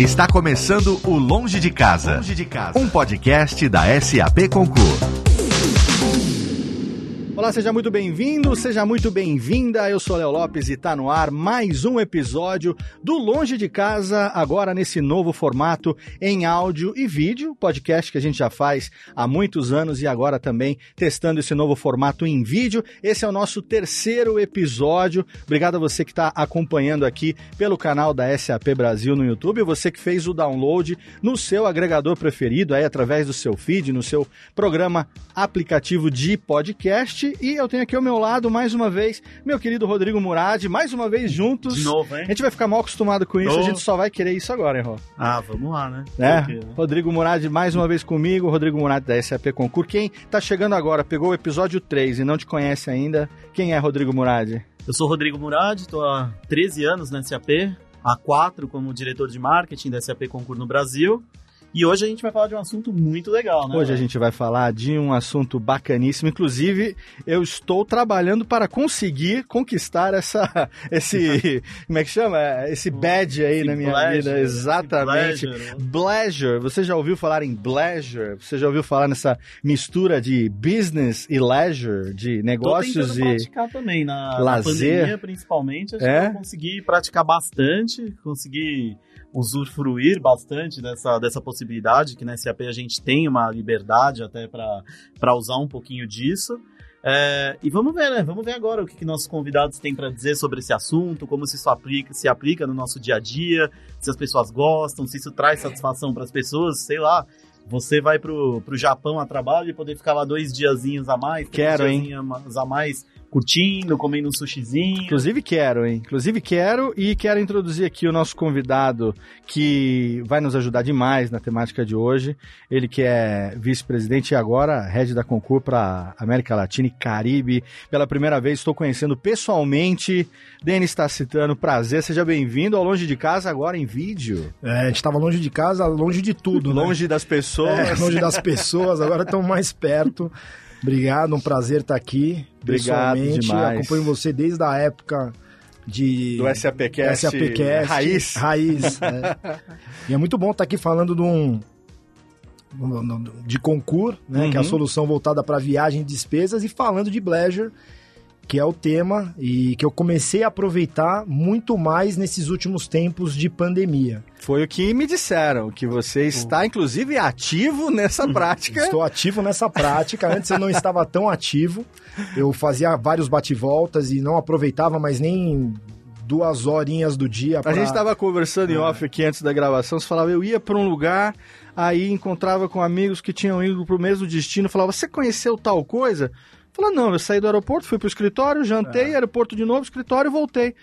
Está começando o Longe de Casa, um podcast da SAP Concur. Olá, seja muito bem-vindo, seja muito bem-vinda. Eu sou Léo Lopes e está no ar mais um episódio do Longe de Casa, agora nesse novo formato em áudio e vídeo, podcast que a gente já faz há muitos anos e agora também testando esse novo formato em vídeo. Esse é o nosso terceiro episódio. Obrigado a você que está acompanhando aqui pelo canal da SAP Brasil no YouTube, você que fez o download no seu agregador preferido, aí através do seu feed, no seu programa aplicativo de podcast e eu tenho aqui ao meu lado, mais uma vez, meu querido Rodrigo Murad, mais uma vez juntos. De novo, hein? A gente vai ficar mal acostumado com isso, a gente só vai querer isso agora, hein, Rô? Ah, vamos lá, né? É, né? Rodrigo Murad mais uma vez comigo, Rodrigo Murad da SAP Concur. Quem tá chegando agora, pegou o episódio 3 e não te conhece ainda, quem é Rodrigo Murad? Eu sou Rodrigo Murad, tô há 13 anos na SAP, há 4 como diretor de marketing da SAP Concur no Brasil. E hoje a gente vai falar de um assunto muito legal, né? Hoje a gente vai falar de um assunto bacaníssimo. Inclusive, eu estou trabalhando para conseguir conquistar essa, esse, como é que chama? Esse badge aí esse na minha pleasure, vida. Exatamente. Pleasure. Você já ouviu falar em pleasure? Você já ouviu falar nessa mistura de business e leisure, de negócios e praticar também na, lazer? Na pandemia, principalmente. Acho é? que eu consegui praticar bastante, consegui usufruir bastante dessa, dessa possibilidade, que na SAP a gente tem uma liberdade até para usar um pouquinho disso. É, e vamos ver, né? Vamos ver agora o que, que nossos convidados têm para dizer sobre esse assunto, como se isso aplica, se aplica no nosso dia a dia, se as pessoas gostam, se isso traz satisfação para as pessoas, sei lá. Você vai pro, pro Japão a trabalho e poder ficar lá dois diazinhos a mais, Quero, hein? a mais curtindo, comendo um sushizinho. Inclusive quero, hein? Inclusive quero e quero introduzir aqui o nosso convidado que vai nos ajudar demais na temática de hoje. Ele que é vice-presidente e agora head da Concur para América Latina e Caribe. Pela primeira vez estou conhecendo pessoalmente Denis Tacitano. Prazer, seja bem-vindo ao Longe de Casa agora em vídeo. É, a gente estava longe de casa, longe de tudo, né? Longe das pessoas. É, longe das pessoas, agora estão mais perto. Obrigado, um prazer estar aqui. Obrigado demais. Acompanho você desde a época de do SAPcast, SAPcast raiz, raiz. né? E é muito bom estar aqui falando de um de concurso, né, uhum. que é a uhum. solução voltada para viagem e despesas e falando de Bleasure, que é o tema e que eu comecei a aproveitar muito mais nesses últimos tempos de pandemia. Foi o que me disseram, que você está, inclusive, ativo nessa prática. Estou ativo nessa prática. Antes eu não estava tão ativo. Eu fazia vários bate-voltas e não aproveitava mais nem duas horinhas do dia. Pra... A gente estava conversando em é. off aqui antes da gravação. Você falava, eu ia para um lugar, aí encontrava com amigos que tinham ido para o mesmo destino. Falava, você conheceu tal coisa? Falou, não, eu saí do aeroporto, fui pro escritório, jantei, é. aeroporto de novo, escritório, voltei.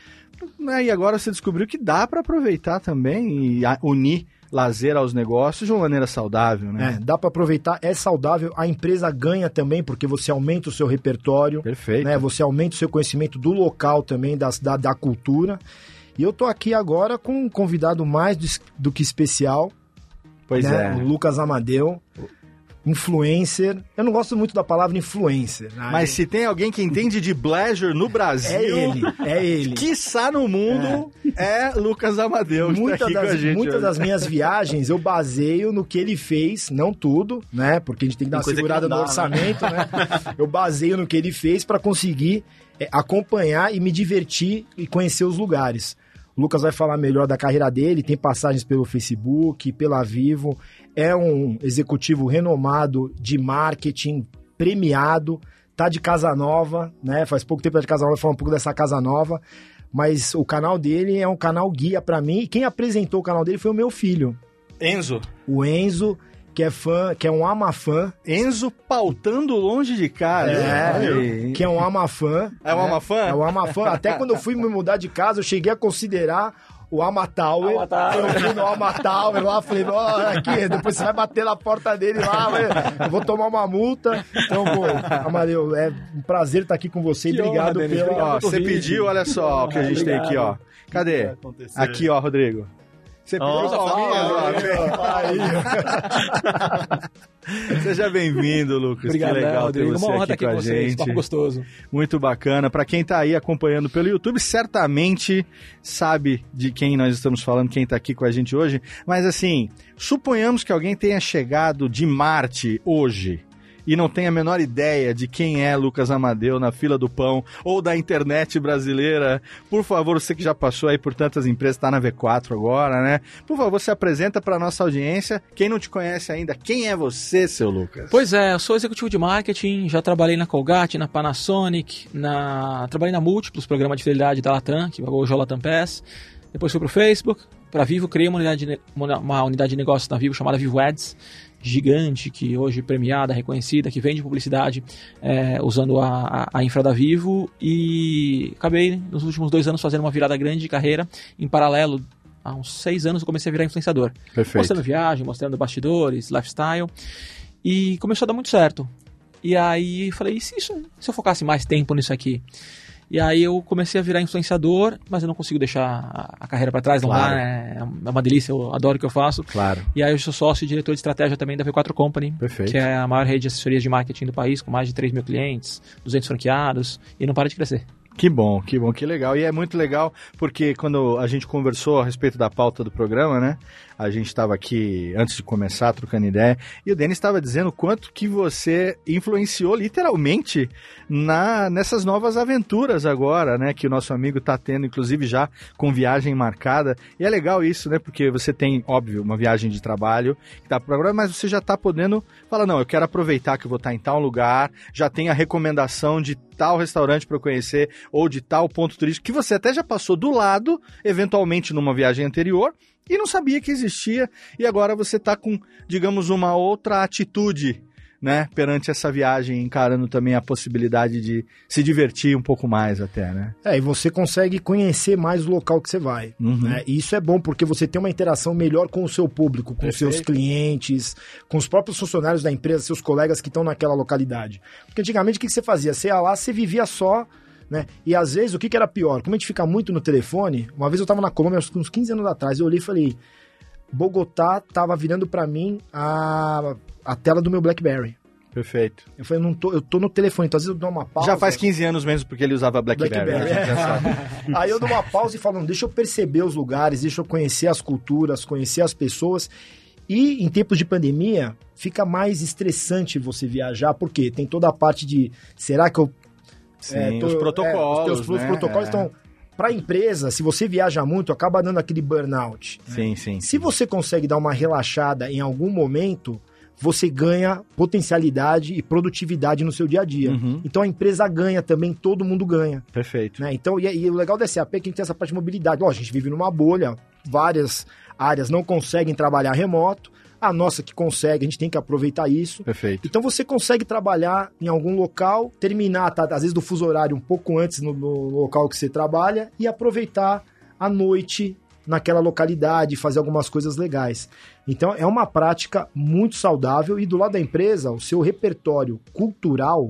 E agora você descobriu que dá para aproveitar também e unir lazer aos negócios de uma maneira saudável, né? É, dá para aproveitar, é saudável, a empresa ganha também, porque você aumenta o seu repertório. Perfeito. Né? Você aumenta o seu conhecimento do local também, das, da, da cultura. E eu tô aqui agora com um convidado mais do, do que especial. Pois né? é. O Lucas Amadeu influencer. Eu não gosto muito da palavra influencer. Né? Mas se tem alguém que entende de pleasure no Brasil. É ele, é ele. Quiçá no mundo, é, é Lucas Amadeu. Muitas tá das, muitas das minhas viagens eu baseio no que ele fez, não tudo, né? Porque a gente tem que dar tem uma segurada dá, no né? orçamento, né? né? Eu baseio no que ele fez para conseguir é, acompanhar e me divertir e conhecer os lugares. O Lucas vai falar melhor da carreira dele, tem passagens pelo Facebook, pela Vivo, é um executivo renomado de marketing, premiado, tá de casa nova, né? Faz pouco tempo tá de casa nova, falar um pouco dessa casa nova, mas o canal dele é um canal guia para mim, e quem apresentou o canal dele foi o meu filho. Enzo. O Enzo, que é fã, que é um amafã. Enzo pautando longe de casa. É, que é um amafã. É um né? amafã? É um amafã. Até quando eu fui me mudar de casa, eu cheguei a considerar o Amatower. Eu fui no Amatower lá, falei, ó, oh, aqui, depois você vai bater na porta dele lá, eu vou tomar uma multa. Então, pô, Amadeu, é um prazer estar aqui com você. Que obrigado honra, pela. Ó, você pediu, olha só o que a gente Obrigado. tem aqui, ó. Cadê? Aqui, ó, Rodrigo. Você oh, palminhas, Seja bem-vindo, Lucas. Obrigado, que legal ter você Uma honra aqui, aqui com, a vocês, gente. Papo gostoso. Muito bacana. Para quem está aí acompanhando pelo YouTube, certamente sabe de quem nós estamos falando, quem está aqui com a gente hoje. Mas assim, suponhamos que alguém tenha chegado de Marte hoje e não tem a menor ideia de quem é Lucas Amadeu na fila do pão ou da internet brasileira, por favor, você que já passou aí por tantas empresas, está na V4 agora, né? Por favor, se apresenta para nossa audiência. Quem não te conhece ainda, quem é você, seu Lucas? Pois é, eu sou executivo de marketing, já trabalhei na Colgate, na Panasonic, na trabalhei na Múltiplos, programa de fidelidade da Latam, que hoje é o Latam Pass. Depois fui para o Facebook, para Vivo, criei uma unidade, de, uma unidade de negócio na Vivo chamada Vivo Ads gigante, que hoje premiada, reconhecida, que vende publicidade é, usando a, a, infra da Vivo e acabei nos últimos dois anos fazendo uma virada grande de carreira em paralelo. Há uns seis anos eu comecei a virar influenciador. Perfeito. Mostrando viagem, mostrando bastidores, lifestyle. E começou a dar muito certo. E aí falei, e se, isso, se eu focasse mais tempo nisso aqui? E aí eu comecei a virar influenciador, mas eu não consigo deixar a, carreira para trás, não claro. dá, é, é uma delícia, eu adoro o que eu faço. Claro. E aí eu sou sócio e diretor de estratégia também da V4 Company, Perfeito. que é a maior rede de assessorias de marketing do país, com mais de 3 mil clientes, 200 franqueados, e não para de crescer. Que bom, que bom, que legal. E é muito legal porque quando a gente conversou a respeito da pauta do programa, né? A gente estava aqui antes de começar trocando ideia e o Denis estava dizendo quanto que você influenciou literalmente na nessas novas aventuras agora, né? Que o nosso amigo está tendo, inclusive já com viagem marcada. E é legal isso, né? Porque você tem, óbvio, uma viagem de trabalho que está programa, mas você já está podendo falar, não, eu quero aproveitar que eu vou estar tá em tal lugar, já tem a recomendação de tal restaurante para conhecer ou de tal ponto turístico que você até já passou do lado, eventualmente numa viagem anterior, e não sabia que existia, e agora você está com, digamos, uma outra atitude né, perante essa viagem, encarando também a possibilidade de se divertir um pouco mais até, né? É, e você consegue conhecer mais o local que você vai. Uhum. Né? E isso é bom porque você tem uma interação melhor com o seu público, com Perfeito. seus clientes, com os próprios funcionários da empresa, seus colegas que estão naquela localidade. Porque antigamente o que você fazia? Você ia lá, você vivia só né? E às vezes, o que, que era pior? Como a gente fica muito no telefone, uma vez eu estava na Colômbia, uns 15 anos atrás, eu olhei e falei, Bogotá tava virando para mim a, a tela do meu BlackBerry. Perfeito. Eu falei, não tô, eu tô no telefone, então às vezes eu dou uma pausa. Já faz 15 anos mesmo porque ele usava BlackBerry. BlackBerry é. Aí eu dou uma pausa e falo, deixa eu perceber os lugares, deixa eu conhecer as culturas, conhecer as pessoas. E em tempos de pandemia, fica mais estressante você viajar, porque tem toda a parte de será que eu. Sim, é, tô, os protocolos. É, os, os, né? protocolos estão. É. Para a empresa, se você viaja muito, acaba dando aquele burnout. Né? Sim, sim. Se você consegue dar uma relaxada em algum momento, você ganha potencialidade e produtividade no seu dia a dia. Uhum. Então a empresa ganha também, todo mundo ganha. Perfeito. Né? Então, e, e, o legal da SAP é que a gente tem essa parte de mobilidade. Ó, a gente vive numa bolha, várias áreas não conseguem trabalhar remoto. A nossa que consegue, a gente tem que aproveitar isso. Perfeito. Então você consegue trabalhar em algum local, terminar, tá, às vezes, do fuso horário um pouco antes no, no local que você trabalha e aproveitar a noite naquela localidade, fazer algumas coisas legais. Então é uma prática muito saudável e do lado da empresa, o seu repertório cultural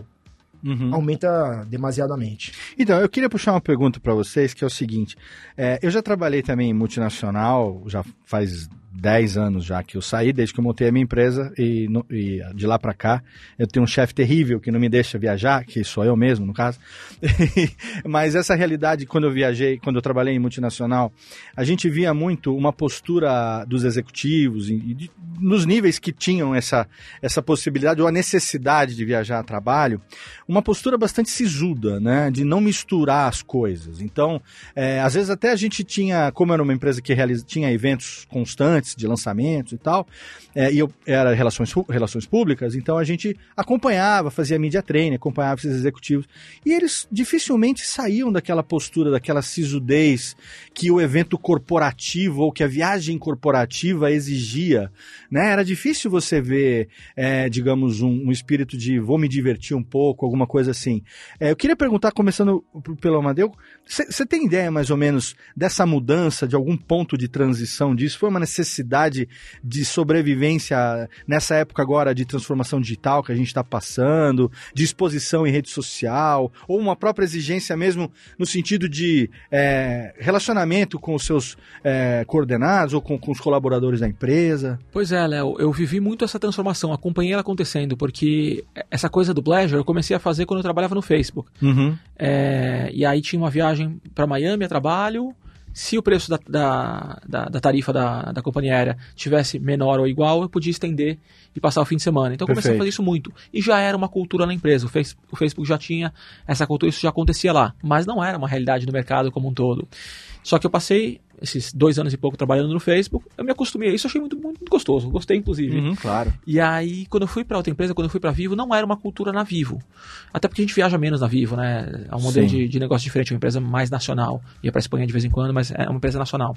Uhum. aumenta demasiadamente. Então, eu queria puxar uma pergunta para vocês, que é o seguinte: é, eu já trabalhei também em multinacional, já faz 10 anos já que eu saí, desde que eu montei a minha empresa e, no, e de lá para cá eu tenho um chefe terrível que não me deixa viajar, que sou eu mesmo no caso. Mas essa realidade, quando eu viajei, quando eu trabalhei em multinacional, a gente via muito uma postura dos executivos e, nos níveis que tinham essa, essa possibilidade ou a necessidade de viajar a trabalho, uma postura bastante sisuda, né, de não misturar as coisas. Então, é, às vezes até a gente tinha, como era uma empresa que realiza, tinha eventos constantes de lançamentos e tal, é, e eu era relações, relações públicas, então a gente acompanhava, fazia media training, acompanhava esses executivos, e eles dificilmente saíam daquela postura, daquela sisudez que o evento corporativo ou que a viagem corporativa exigia, né? Era difícil você ver, é, digamos, um, um, espírito de vou me divertir um pouco, alguma coisa assim. É, eu queria perguntar, começando pelo Amadeu, você tem ideia mais ou menos dessa mudança, de algum ponto de transição disso? Foi uma necessidade necessidade de sobrevivência nessa época agora de transformação digital que a gente está passando, de exposição em rede social, ou uma própria exigência mesmo no sentido de é, relacionamento com os seus é, coordenados ou com, com, os colaboradores da empresa? Pois é, Léo, eu vivi muito essa transformação, acompanhei ela acontecendo, porque essa coisa do pleasure eu comecei a fazer quando eu trabalhava no Facebook. Uhum. É, e aí tinha uma viagem para Miami a trabalho, se o preço da, da, da, da tarifa da, da companhia aérea tivesse menor ou igual, eu podia estender e passar o fim de semana. Então eu comecei Perfeito. a fazer isso muito. E já era uma cultura na empresa. O, face, o Facebook já tinha essa cultura, isso já acontecia lá. Mas não era uma realidade do mercado como um todo. Só que eu passei esses dois anos e pouco trabalhando no Facebook, eu me acostumei a isso, achei muito, muito, muito gostoso, gostei inclusive. Uhum, claro. E aí, quando eu fui para outra empresa, quando eu fui para Vivo, não era uma cultura na Vivo. Até porque a gente viaja menos na Vivo, né? É um modelo de, de, negócio diferente, uma empresa mais nacional. Ia para Espanha de vez em quando, mas é uma empresa nacional.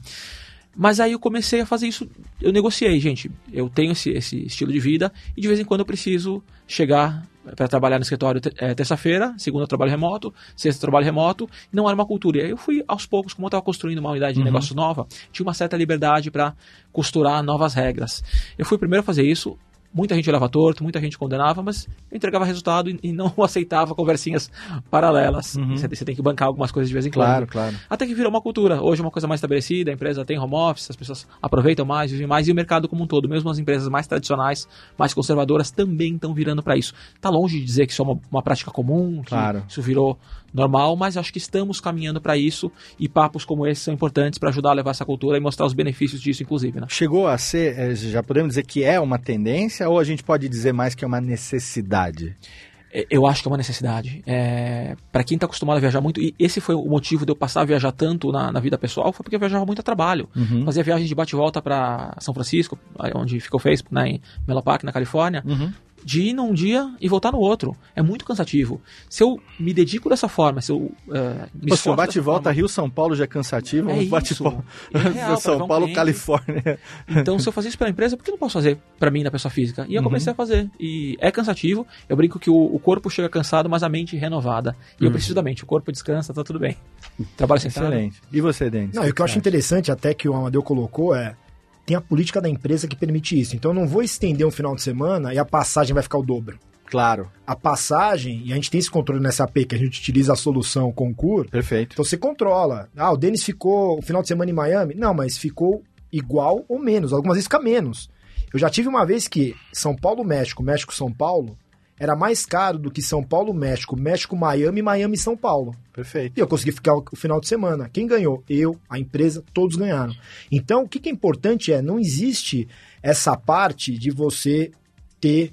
Mas aí eu comecei a fazer isso, eu negociei, gente. Eu tenho esse, esse estilo de vida e de vez em quando eu preciso chegar para trabalhar no escritório é, terça-feira, segunda trabalho remoto, sexta trabalho remoto, não era uma cultura. E aí eu fui aos poucos, como eu estava construindo uma unidade de uhum. negócio nova, tinha uma certa liberdade para costurar novas regras. Eu fui primeiro a fazer isso, Muita gente olhava torto, muita gente condenava, mas eu entregava resultado e, e não aceitava conversinhas paralelas. Uhum. Você, você, tem que bancar algumas coisas de vez em quando. Claro, claro. Até que virou uma cultura. Hoje é uma coisa mais estabelecida, a empresa tem home office, as pessoas aproveitam mais, vivem mais, e o mercado como um todo, mesmo as empresas mais tradicionais, mais conservadoras, também estão virando para isso. Está longe de dizer que isso é uma, uma prática comum, que claro. isso virou normal, mas acho que estamos caminhando para isso e papos como esse são importantes para ajudar a levar essa cultura e mostrar os benefícios disso, inclusive. Né? Chegou a ser, eh, já podemos dizer que é uma tendência ou a gente pode dizer mais que é uma necessidade? É, eu acho que é uma necessidade. É, para quem está acostumado a viajar muito, e esse foi o motivo de eu passar a viajar tanto na, na vida pessoal, foi porque eu viajava muito a trabalho. Uhum. Fazia viagens de bate-volta para São Francisco, onde ficou o Facebook, né, em Melo Park, na Califórnia. Uhum de ir num dia e voltar no outro. É muito cansativo. Se eu me dedico dessa forma, se eu uh, me Se o bate-volta Rio-São Paulo já é cansativo, é bate-volta é São Paulo, um Califórnia. Então, se eu fazer isso para a empresa, por que não posso fazer para mim, na pessoa física? E eu uhum. comecei a fazer. E é cansativo. Eu brinco que o, o corpo chega cansado, mas a mente renovada. E uhum. eu preciso da mente. O corpo descansa, tá tudo bem. Trabalho sentado. Excelente. E você, Denis? Não, o que eu acho interessante até que o Amadeu colocou é tem a política da empresa que permite isso. Então eu não vou estender um final de semana e a passagem vai ficar o dobro. Claro. A passagem, e a gente tem esse controle nessa AP, que a gente utiliza a solução Concur. Perfeito. Então você controla. Ah, o Denis ficou o final de semana em Miami? Não, mas ficou igual ou menos. Algumas vezes fica menos. Eu já tive uma vez que São Paulo, México, México, São Paulo, era mais caro do que São Paulo, México, México, Miami, Miami, São Paulo. Perfeito. E eu consegui ficar o final de semana. Quem ganhou? Eu, a empresa, todos ganharam. Então, o que, é importante é, não existe essa parte de você ter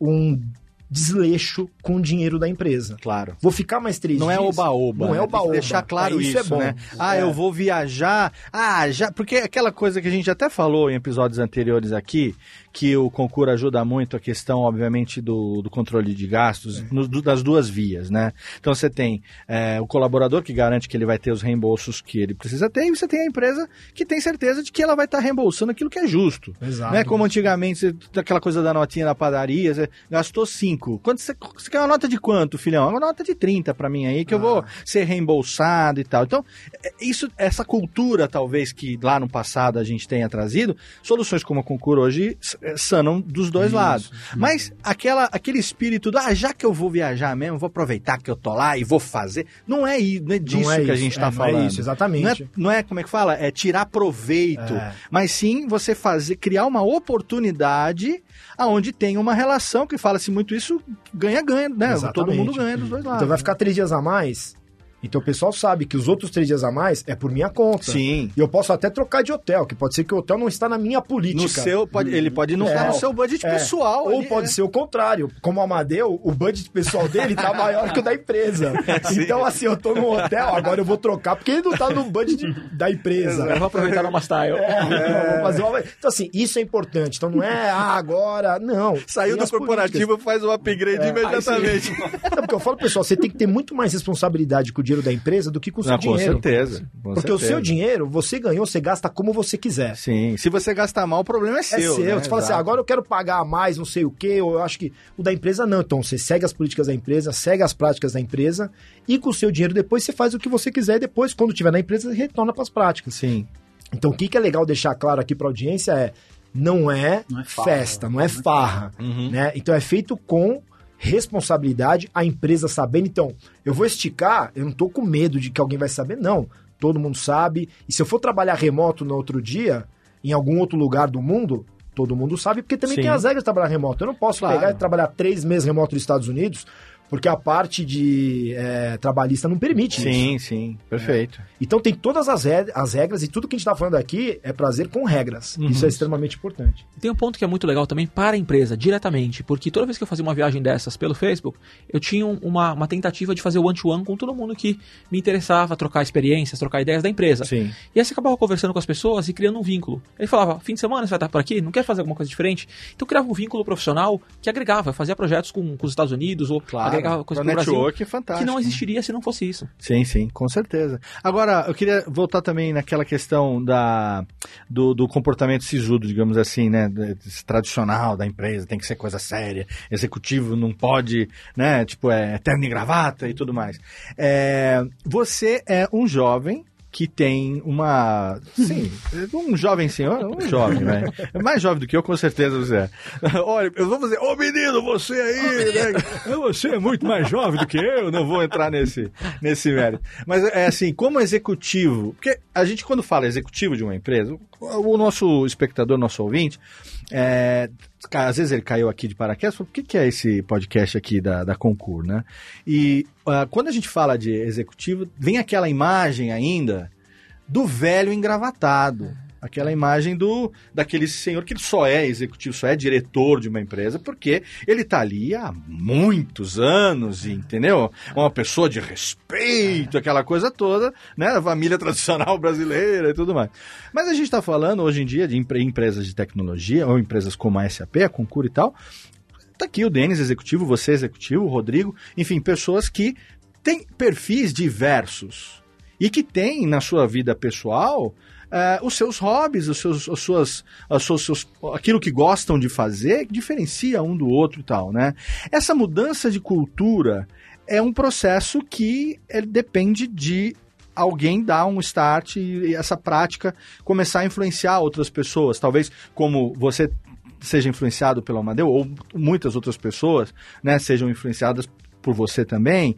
um desleixo com o dinheiro da empresa. Claro. Vou ficar mais três não é dias. Não é oba-oba. Não é né? oba-oba. Deixar claro é, isso, isso, é bom. Né? Ah, é. eu vou viajar. Ah, já. Porque aquela coisa que a gente até falou em episódios anteriores aqui, que o concurso ajuda muito a questão, obviamente, do, do controle de gastos é. no, das duas vias, né? Então você tem é, o colaborador que garante que ele vai ter os reembolsos que ele precisa ter, e você tem a empresa que tem certeza de que ela vai estar reembolsando aquilo que é justo. Exato. Né? Como antigamente, aquela coisa da notinha na padaria, você gastou cinco. Quando você, você quer uma nota de quanto, filhão? Uma nota de 30 para mim aí, que ah. eu vou ah. ser reembolsado e tal. Então, é, isso, essa cultura, talvez, que lá no passado a gente tenha trazido, soluções como a Concur hoje é, sanam dos dois isso, lados. Isso. Mas aquela, aquele espírito do, ah, já que eu vou viajar mesmo, vou aproveitar que eu tô lá e vou fazer. Não é, não é disso não é que a gente está é, falando. Não é isso, exatamente. Não é, não é, como é que fala? É tirar proveito. É. Mas sim você fazer, criar uma oportunidade aonde tem uma relação que fala-se muito isso, ganha-ganha, né? Exatamente. Todo mundo ganha dos dois lados. Então vai ficar três dias a mais então o pessoal sabe que os outros três dias a mais é por minha conta. Sim. E eu posso até trocar de hotel, que pode ser que o hotel não está na minha política. No seu, pode, ele pode não é, estar no seu budget é, pessoal. Ou ali, pode é. ser o contrário. Como o Amadeu, o budget pessoal dele está maior que o da empresa. então, assim, eu estou no hotel, agora eu vou trocar, porque ele não está no budget da empresa. Eu vou aproveitar uma style. É, vou fazer uma... Então, assim, isso é importante. Então não é, ah, agora. Não. Saiu do corporativo, políticas. faz o um upgrade é, imediatamente. Não, porque eu falo, pessoal, você tem que ter muito mais responsabilidade com o dinheiro da empresa do que com o seu Não, dinheiro. Com certeza. Com Porque certeza. o seu dinheiro, você ganhou, você gasta como você quiser. Sim. Se você gastar mal, o problema é seu. É seu. Né? Você fala assim, agora eu quero pagar mais, não sei o quê, ou eu acho que o da empresa não. Então você segue as políticas da empresa, segue as práticas da empresa e com o seu dinheiro depois você faz o que você quiser e depois, quando tiver na empresa, você retorna para as práticas. Sim. Então, o que, que é legal deixar claro aqui para a audiência é não é, não é festa, não é, não é farra, uhum. né? Então é feito com responsabilidade, a empresa sabendo. Então, eu vou esticar, eu não tô com medo de que alguém vai saber, não. Todo mundo sabe. E se eu for trabalhar remoto no outro dia, em algum outro lugar do mundo, todo mundo sabe, porque também Sim. tem as regras de trabalhar remoto. Eu não posso claro. pegar e trabalhar três meses remoto nos Estados Unidos porque a parte de é, trabalhista não permite sim, isso. Sim, sim, perfeito. É. Então tem todas as, as regras e tudo que a gente está falando aqui é prazer com regras. Uhum. Isso é extremamente importante. Tem um ponto que é muito legal também para a empresa, diretamente, porque toda vez que eu fazia uma viagem dessas pelo Facebook, eu tinha uma, uma tentativa de fazer one-to-one -one com todo mundo que me interessava, trocar experiências, trocar ideias da empresa. Sim. E aí você acabava conversando com as pessoas e criando um vínculo. Ele falava, fim de semana você vai estar por aqui, não quer fazer alguma coisa diferente? Então criava um vínculo profissional que agregava, fazia projetos com, com os Estados Unidos ou claro. Agregava coisas com o Brasil network fantástico. Que não existiria se não fosse isso. Sim, sim, com certeza. Agora, eu queria voltar também naquela questão da, do, do comportamento sisudo, digamos assim, né? Tradicional da empresa, tem que ser coisa séria. Executivo não pode, né? Tipo, é terno e gravata e tudo mais. É, você é um jovem que tem uma. Sim, um jovem senhor, um jovem, né? É mais jovem do que eu, com certeza você é. Olha, eu vou fazer, ô menino, você aí, né? Você é muito mais jovem do que eu, não vou entrar nesse, nesse mérito. Mas é assim, como executivo, porque a gente, quando fala executivo de uma empresa, o nosso espectador, nosso ouvinte, é, às vezes ele caiu aqui de paraquedas, falou, o que, que é esse podcast aqui da, da Concur, né? E uh, quando a gente fala de executivo, vem aquela imagem ainda do velho engravatado. Aquela imagem do daquele senhor que só é executivo, só é diretor de uma empresa, porque ele está ali há muitos anos, entendeu? Uma pessoa de respeito, aquela coisa toda, né? Família tradicional brasileira e tudo mais. Mas a gente está falando hoje em dia de empresas de tecnologia, ou empresas como a SAP, a Concur e tal. Tá aqui o Denis executivo, você executivo, o Rodrigo, enfim, pessoas que têm perfis diversos e que têm na sua vida pessoal uh, os seus hobbies, os seus, as suas, as suas, seus, aquilo que gostam de fazer, diferencia um do outro e tal, né? Essa mudança de cultura é um processo que depende de alguém dar um start e essa prática começar a influenciar outras pessoas. Talvez como você seja influenciado pelo Amadeu, ou muitas outras pessoas né, sejam influenciadas por você também.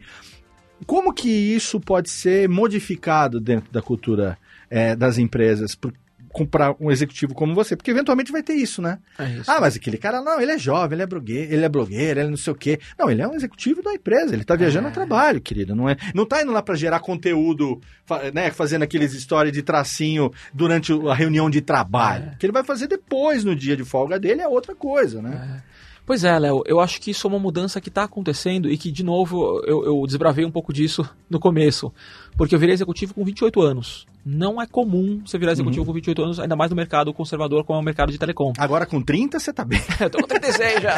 Como que isso pode ser modificado dentro da cultura é, das empresas para um executivo como você, porque eventualmente vai ter isso, né? É isso. Ah, mas aquele cara, não, ele é jovem, ele é blogueiro, ele é blogueiro, ele não sei o quê. Não, ele é um executivo da empresa, ele está viajando é. a trabalho, querido, não é? Não tá indo lá para gerar conteúdo, né, fazendo aqueles histórias de tracinho durante a reunião de trabalho. É. que ele vai fazer depois, no dia de folga dele, é outra coisa, né? É. Pois é, Léo, eu acho que isso é uma mudança que está acontecendo e que, de novo, eu, eu desbravei um pouco disso no começo. Porque eu virei executivo com 28 anos. Não é comum você virar executivo uhum. com 28 anos, ainda mais no mercado conservador como é o mercado de telecom. Agora com 30 você tá bem. eu tô com 36 já.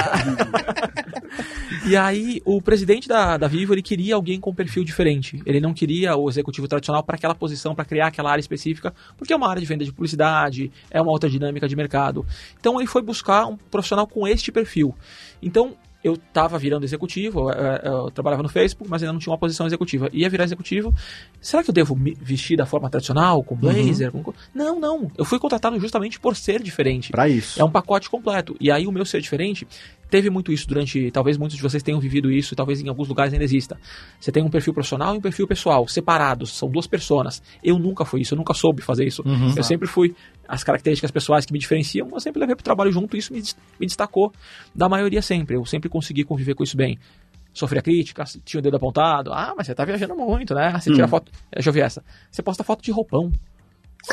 e aí o presidente da, da Vivo, ele queria alguém com perfil diferente. Ele não queria o executivo tradicional para aquela posição, para criar aquela área específica, porque é uma área de venda de publicidade, é uma outra dinâmica de mercado. Então ele foi buscar um profissional com este perfil. Então eu estava virando executivo, eu, eu, trabalhava no Facebook, mas ainda não tinha uma posição executiva. Ia virar executivo. Será que eu devo me vestir da forma tradicional, com blazer? Uhum. Com... Não, não. Eu fui contratado justamente por ser diferente. Para isso. É um pacote completo. E aí o meu ser diferente teve muito isso durante. Talvez muitos de vocês tenham vivido isso, talvez em alguns lugares ainda exista. Você tem um perfil profissional e um perfil pessoal, separados, são duas personas. Eu nunca fui isso, eu nunca soube fazer isso. Uhum. Eu sempre fui. As características pessoais que me diferenciam, eu sempre levei para o trabalho junto e isso me, me destacou da maioria sempre. Eu sempre consegui conviver com isso bem sofria crítica, tinha o dedo apontado. Ah, mas você tá viajando muito, né? Você tira hum. foto. Deixa eu ver essa. Você posta foto de roupão.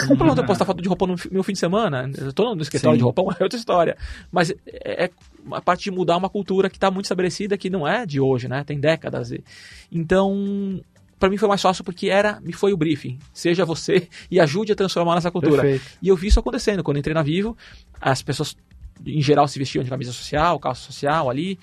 O problema de postar foto de roupão no meu fim de semana? Eu tô no escritório Sim. de roupão, é outra história. Mas é, é a parte de mudar uma cultura que está muito estabelecida, que não é de hoje, né? Tem décadas. Então, para mim foi mais fácil porque era, me foi o briefing. Seja você e ajude a transformar nessa cultura. Perfeito. E eu vi isso acontecendo. Quando entrei na Vivo, as pessoas em geral se vestiam de camisa social, calça social ali.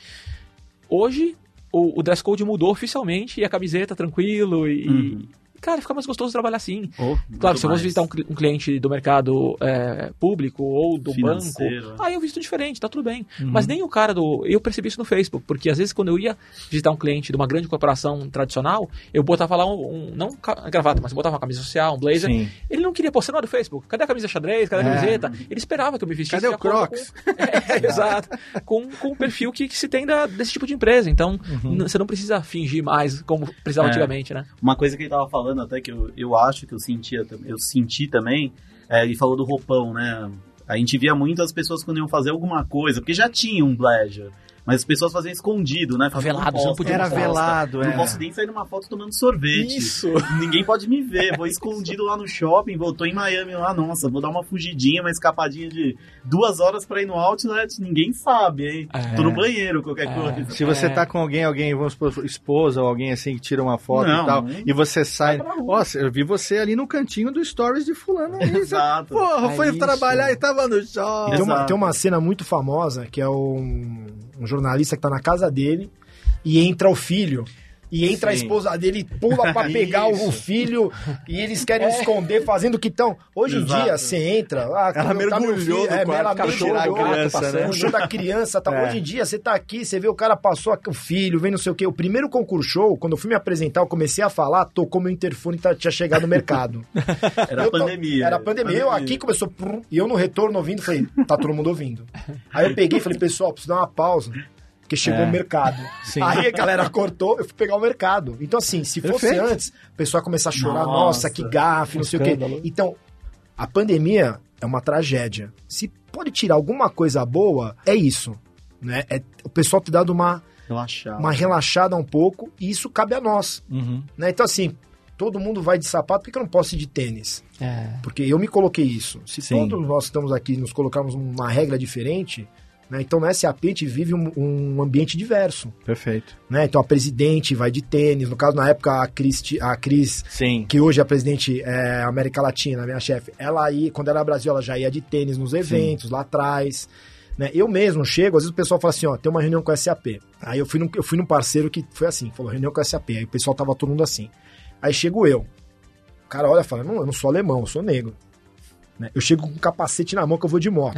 Hoje, o, o dress code mudou oficialmente e a camiseta tranquilo e, uhum cara, fica mais gostoso trabalhar assim. Oh, claro, se eu vou visitar um, um, cliente do mercado é, público ou do Financeiro. banco, aí eu visto diferente, tá tudo bem. Uhum. Mas nem o cara do. Eu percebi isso no Facebook, porque às vezes quando eu ia visitar um cliente de uma grande corporação tradicional, eu botava lá um. um não gravata, mas eu botava uma camisa social, um blazer. Sim. Ele não queria postar no Facebook. Cadê a camisa xadrez? Cadê a é. camiseta? Ele esperava que eu me vestisse. Cadê o Crocs? Com, é, exato. Com, com o perfil que, que se tem da, desse tipo de empresa. Então, uhum. você não precisa fingir mais como precisava é. antigamente, né? Uma coisa que ele tava falando até que eu, eu acho que eu sentia, eu senti também, é, ele falou do roupão, né? A gente via muitas pessoas quando iam fazer alguma coisa, porque já tinha um pleasure. Mas as pessoas faziam escondido, né? Fazendo velado, você não podia Era velado, é. Não posso nem sair numa foto tomando sorvete. Isso. Ninguém pode me ver. Vou escondido lá no shopping, voltou em Miami lá, nossa, vou dar uma fugidinha, uma escapadinha de duas horas pra ir no outlet, ninguém sabe, hein? É. Tô no banheiro, qualquer é. coisa. Se você é. tá com alguém, alguém, vamos supor, esposa ou alguém assim que tira uma foto não, e tal, não. e você sai. Nossa, eu vi você ali no cantinho do stories de fulano. Exato. Porra, é foi isso. trabalhar e tava no shopping. Tem uma, tem uma cena muito famosa que é um, um jornalista que tá na casa dele e entra o filho. E entra Sim. a esposa dele e pula para pegar o filho e eles querem é. esconder fazendo o que estão. Hoje Exato. em dia, você entra. Ah, ela mergulhou filho, é, ela mergulhou, a criança, né? puxou da criança. Tá. É. Hoje em dia, você tá aqui, você vê o cara passou o filho, vem não sei o quê. O primeiro concurso show, quando eu fui me apresentar, eu comecei a falar, tocou meu interfone e tinha chegado no mercado. Era eu pandemia. Era pandemia. Eu aqui começou. E eu no retorno ouvindo, falei, tá todo mundo ouvindo. Aí eu peguei e falei, pessoal, preciso dar uma pausa porque chegou é. o mercado. Sim. Aí a galera cortou, eu fui pegar o mercado. Então, assim, se fosse Perfeito. antes, o pessoal começar a chorar, nossa, nossa que gafe, não sei o quê. Então, a pandemia é uma tragédia. Se pode tirar alguma coisa boa, é isso. Né? É o pessoal ter dado uma, relaxada. uma relaxada um pouco, e isso cabe a nós. Uhum. Né? Então, assim, todo mundo vai de sapato, por que eu não posso ir de tênis? É. Porque eu me coloquei isso. Se Sim. todos nós estamos aqui nos colocarmos uma regra diferente, né? Então, no SAP, a gente vive um, um, ambiente diverso. Perfeito. Né? Então, a presidente vai de tênis. No caso, na época, a Cris, a Cris Sim. que hoje é a presidente é, América Latina, minha chefe, ela aí, quando era Brasil, ela já ia de tênis nos eventos, Sim. lá atrás. Né? Eu mesmo chego, às vezes o pessoal fala assim, ó, tem uma reunião com a SAP. Aí eu fui, num, eu fui num parceiro que foi assim, falou, reunião com a SAP. Aí o pessoal tava todo mundo assim. Aí chego eu. O cara olha e fala, não, eu não sou alemão, eu sou negro. Né? Eu chego com um capacete na mão que eu vou de moto.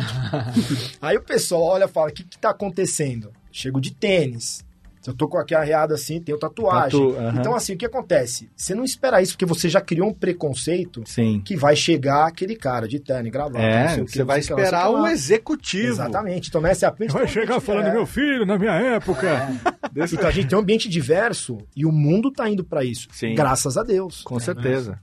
Aí o pessoal olha e fala: o que, que tá acontecendo? Chego de tênis. Eu tô com aqui arreado assim, tenho tatuagem. Tatu, uh -huh. Então, assim, o que acontece? Você não espera isso, porque você já criou um preconceito Sim. que vai chegar aquele cara de terno e gravata. É, você vai esperar o executivo. Exatamente. Então, nessa é Vai chegar falando, é. meu filho, na minha época. É. então, a gente tem um ambiente diverso e o mundo tá indo para isso. Sim. Graças a Deus. Com certeza.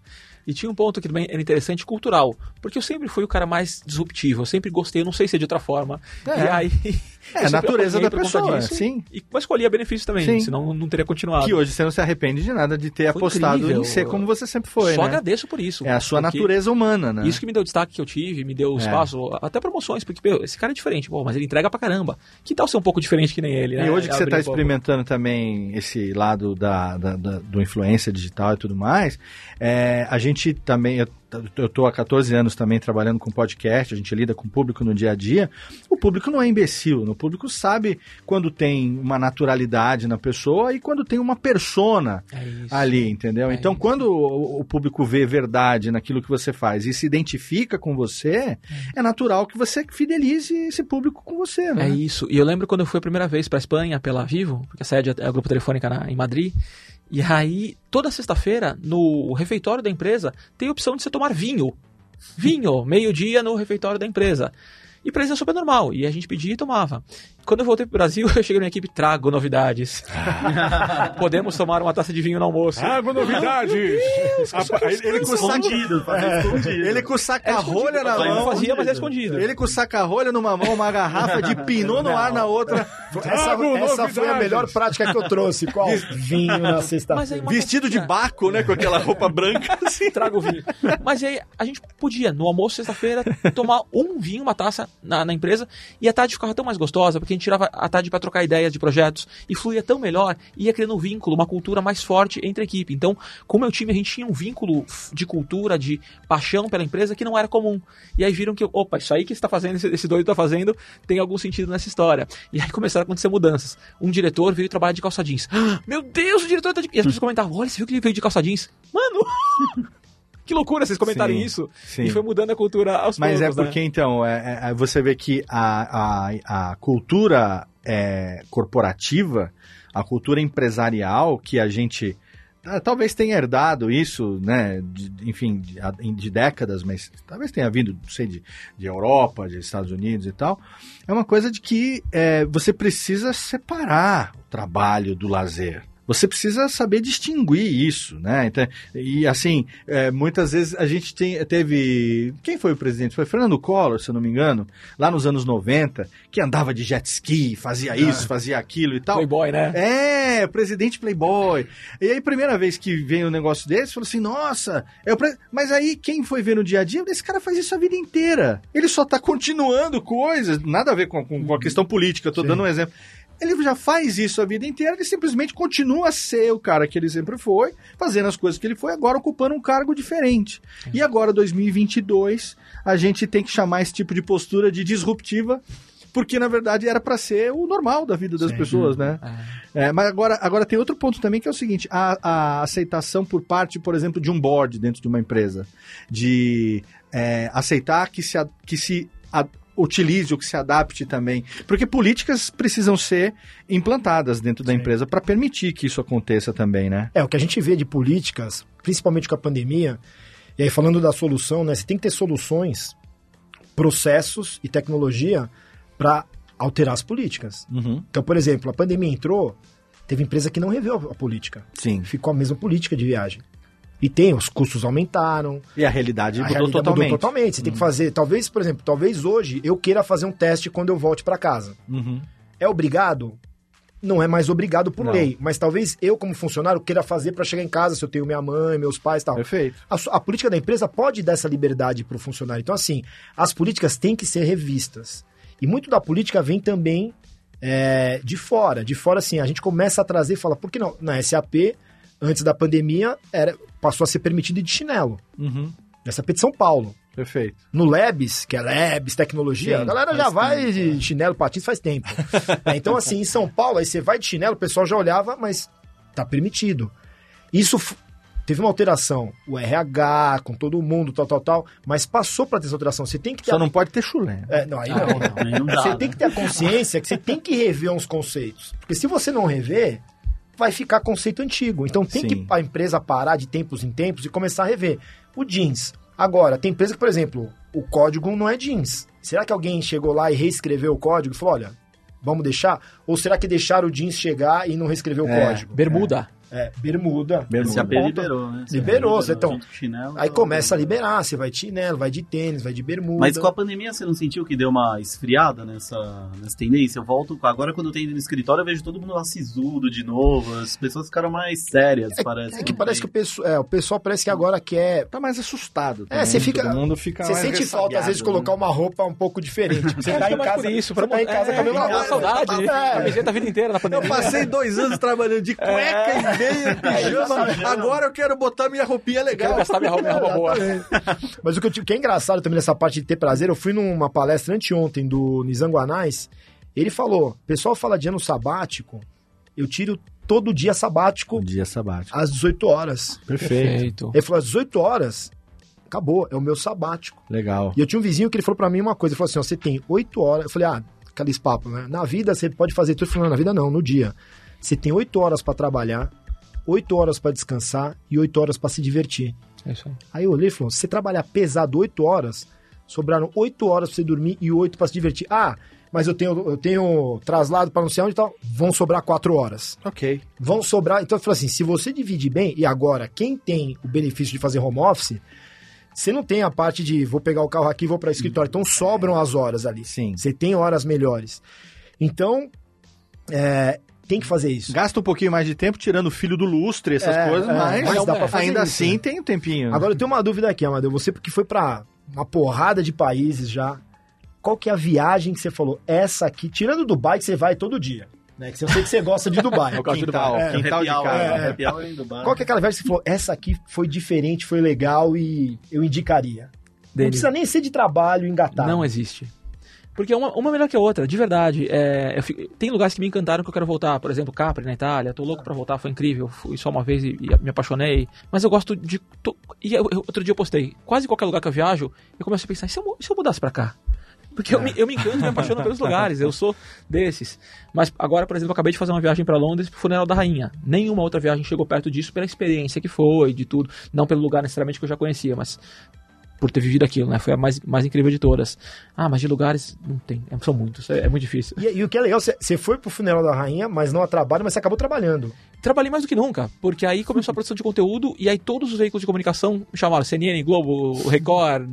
E tinha um ponto que também era interessante, cultural. Porque eu sempre fui o cara mais disruptivo, eu sempre gostei, eu não sei se é de outra forma. É. E aí. É a natureza da pessoa, disso, sim. E, mas escolhia benefícios também, sim. senão não teria continuado. Que hoje você não se arrepende de nada de ter foi apostado incrível. em ser como você sempre foi. Só né? agradeço por isso. É a sua natureza humana, né? Isso que me deu o destaque que eu tive, me deu é. espaço, até promoções, porque meu, esse cara é diferente, bom, mas ele entrega pra caramba. Que tal ser um pouco diferente que nem ele, né? E hoje que você está experimentando também esse lado da, da, da, do influência digital e tudo mais, é, a gente também, eu eu estou há 14 anos também trabalhando com podcast, a gente lida com o público no dia a dia. O público não é imbecil, o público sabe quando tem uma naturalidade na pessoa e quando tem uma persona é ali, entendeu? É então, isso. quando o, público vê verdade naquilo que você faz e se identifica com você, é, é natural que você fidelize esse público com você, né? É isso. E eu lembro quando eu fui a primeira vez para a Espanha pela Vivo, porque a sede é a Grupo Telefônica na, em Madrid, e aí, toda sexta-feira, no refeitório da empresa, tem a opção de você tomar vinho. Vinho, meio-dia no refeitório da empresa. E pra eles é super normal. E a gente pedia e tomava. Quando eu voltei pro Brasil, eu cheguei na equipe, trago novidades. Podemos tomar uma taça de vinho no almoço. Trago novidades! ele, com escondido, é, ele com saca-rolha na mão. fazia, mas é escondido. Ele com saca-rolha numa mão, uma garrafa de pinot no ar na outra. Essa, essa foi a melhor prática que eu trouxe. Qual? Vinho na sexta-feira. Vestido de barco, né? Com aquela roupa branca. Assim. Trago vinho. Mas aí a gente podia, no almoço sexta-feira, tomar um vinho, uma taça na, na empresa, e a tarde ficava tão mais gostosa, porque porque a gente tirava a tarde para trocar ideias de projetos e fluía tão melhor, ia criando um vínculo, uma cultura mais forte entre a equipe. Então, com o meu time, a gente tinha um vínculo de cultura, de paixão pela empresa que não era comum. E aí viram que, opa, isso aí que está fazendo, esse, doido está fazendo, tem algum sentido nessa história. E aí começaram a acontecer mudanças. Um diretor veio trabalhar de calça jeans. Ah, meu Deus, o diretor tá de. E as pessoas comentavam: olha, você viu que ele veio de calça jeans? Mano! que loucura vocês comentarem sim, isso. Sim. E foi mudando a cultura aos Mas poucos. Mas é porque, né? então, é, é, você vê que a, a, a cultura é, corporativa, a cultura empresarial que a gente ah, talvez tenha herdado isso, né, de, enfim, de, de, décadas, mas talvez tenha vindo, não sei, de, de Europa, de Estados Unidos e tal, é uma coisa de que é, você precisa separar o trabalho do lazer. Você precisa saber distinguir isso, né? Então, e assim, é, muitas vezes a gente tem, teve. Quem foi o presidente? Foi Fernando Collor, se eu não me engano, lá nos anos 90, que andava de jet ski, fazia isso, ah. fazia aquilo e tal. Playboy, né? É, presidente Playboy. E aí, primeira vez que veio um negócio desse, falou assim: nossa, é pre... mas aí quem foi ver no dia a dia, esse cara faz isso a vida inteira. Ele só tá continuando coisas, nada a ver com, com, com a questão política, eu tô Sim. dando um exemplo ele já faz isso a vida inteira, ele simplesmente continua a ser o cara que ele sempre foi, fazendo as coisas que ele foi, agora ocupando um cargo diferente. E agora, 2022, a gente tem que chamar esse tipo de postura de disruptiva, porque na verdade era para ser o normal da vida das Sim. pessoas, né? É. É, mas agora, agora tem outro ponto também que é o seguinte: a, a aceitação por parte, por exemplo, de um board dentro de uma empresa, de é, aceitar que se, que se a, utilize ou que se adapte também. Porque políticas precisam ser implantadas dentro da Sim. empresa para permitir que isso aconteça também, né? É, o que a gente vê de políticas, principalmente com a pandemia, e aí falando da solução, né? Você tem que ter soluções, processos e tecnologia para alterar as políticas. Uhum. Então, por exemplo, a pandemia entrou, teve empresa que não reveu a política. Sim. Ficou a mesma política de viagem. E tem, os custos aumentaram. E a realidade a mudou realidade totalmente. Mudou totalmente. Você uhum. tem que uhum. fazer, talvez, por exemplo, talvez hoje eu queira fazer um teste quando eu volte para casa. Uhum. É obrigado? Não é mais obrigado por Não. lei, mas talvez eu, como funcionário, queira fazer para chegar em casa, se eu tenho minha mãe, meus pais e tal. Perfeito. A, a política da empresa pode dar essa liberdade para o funcionário. Então, assim, as políticas têm que ser revistas. E muito da política vem também é, de fora. De fora, assim, a gente começa a trazer e fala, por que não? Na SAP, antes da pandemia, era, passou a ser permitido ir de chinelo. Uhum. Nessa de São Paulo. Perfeito. No Labs, que é Labs, tecnologia, Sim, a galera já vai tempo, de chinelo, patins faz tempo. é, então, assim, em São Paulo, aí você vai de chinelo, o pessoal já olhava, mas tá permitido. Isso teve uma alteração, o RH, com todo mundo, tal, tal, tal, mas passou para ter essa alteração. Você tem que ter. Só a... não pode ter chulé. É, não, aí ah, não, não. Aí não dá, você né? tem que ter a consciência que você tem que rever uns conceitos. Porque se você não rever, vai ficar conceito antigo. Então tem Sim. que a empresa parar de tempos em tempos e começar a rever. O jeans. Agora, tem empresa que, por exemplo, o código não é jeans. Será que alguém chegou lá e reescreveu o código e falou, olha, vamos deixar? Ou será que deixaram o jeans chegar e não reescreveu é, o código? Bermuda. É. É, bermuda. Bermuda. SAP liberou, né? Liberou, você então. Chinelo, aí começa a liberar, você vai de chinelo, vai de tênis, vai de bermuda. Mas com a pandemia você não sentiu que deu uma esfriada nessa, nessa tendência? Eu volto, agora quando eu tenho no escritório eu vejo todo mundo assisudo de novo, as pessoas ficaram mais sérias, é, parece. É que parece que o pessoal, é, o pessoal parece que agora quer... Tá mais assustado. Também. É, você fica... Todo mundo fica Você sente falta às vezes de colocar né? uma roupa um pouco diferente. Você tá em casa, isso, você tá em casa é, com a mesma roupa. saudade, é. camiseta a vida inteira na pandemia. Eu passei dois anos trabalhando de cueca meia, pijama. Agora eu quero botar minha roupinha legal. Eu quero gastar minha roupa, minha roupa boa. Mas o que, eu, que é engraçado também nessa parte de ter prazer, eu fui numa palestra anteontem do Nizanguanais, ele falou, pessoal fala de ano sabático, eu tiro todo dia sabático. Dia sabático. Às 18 horas. Perfeito. Ele falou, às 18 horas, acabou, é o meu sabático. Legal. E eu tinha um vizinho que ele falou para mim uma coisa, ele falou assim, ó, você tem 8 horas, eu falei, ah, aqueles papos, né? Na vida você pode fazer tudo, falando na vida não, no dia. Você tem 8 horas para trabalhar, 8 horas para descansar e 8 horas para se divertir. É isso aí. Aí eu olhei e falei, se você trabalhar pesado 8 horas, sobraram 8 horas para você dormir e 8 para se divertir. Ah, mas eu tenho, eu tenho traslado para não sei onde e tal, vão sobrar 4 horas. Ok. Vão sobrar. Então eu falei assim: se você divide bem, e agora, quem tem o benefício de fazer home office, você não tem a parte de vou pegar o carro aqui e vou para o escritório. Então sobram as horas ali. Sim. Você tem horas melhores. Então, é, tem que fazer isso. Gasta um pouquinho mais de tempo tirando o filho do lustre, essas é, coisas, é, mas, mas dá pra fazer ainda isso, assim né? tem um tempinho. Agora eu tenho uma dúvida aqui, Amadeu. Você porque foi para uma porrada de países já. qual que é a viagem que você falou? Essa aqui, tirando Dubai, que você vai todo dia. Né? Que eu sei que você gosta de Dubai. é o quintal, é, quintal de casa. É, é. Qual que é aquela viagem que você falou? Essa aqui foi diferente, foi legal e eu indicaria. Não precisa nem ser de trabalho engatado. Não existe. Porque uma, uma melhor que a outra, de verdade. É, fico, tem lugares que me encantaram que eu quero voltar. Por exemplo, Capri, na Itália. Tô louco pra voltar, foi incrível. Fui só uma vez e, e me apaixonei. Mas eu gosto de. Tô, e eu, outro dia eu postei. Quase qualquer lugar que eu viajo, eu começo a pensar: e se eu, se eu mudasse pra cá? Porque eu, me, eu me encanto e me apaixono pelos lugares, eu sou desses. Mas agora, por exemplo, eu acabei de fazer uma viagem para Londres pro funeral da rainha. Nenhuma outra viagem chegou perto disso pela experiência que foi, de tudo. Não pelo lugar necessariamente que eu já conhecia, mas por ter vivido aquilo, né? Foi a mais, mais incrível de todas. Ah, mas de lugares não tem, é, são muitos, é, é muito difícil. E, e, o que é legal, você foi pro funeral da rainha, mas não a trabalho, mas você acabou trabalhando. Trabalhei mais do que nunca, porque aí começou a produção de conteúdo e aí todos os veículos de comunicação me chamaram, CNN, Globo, Record,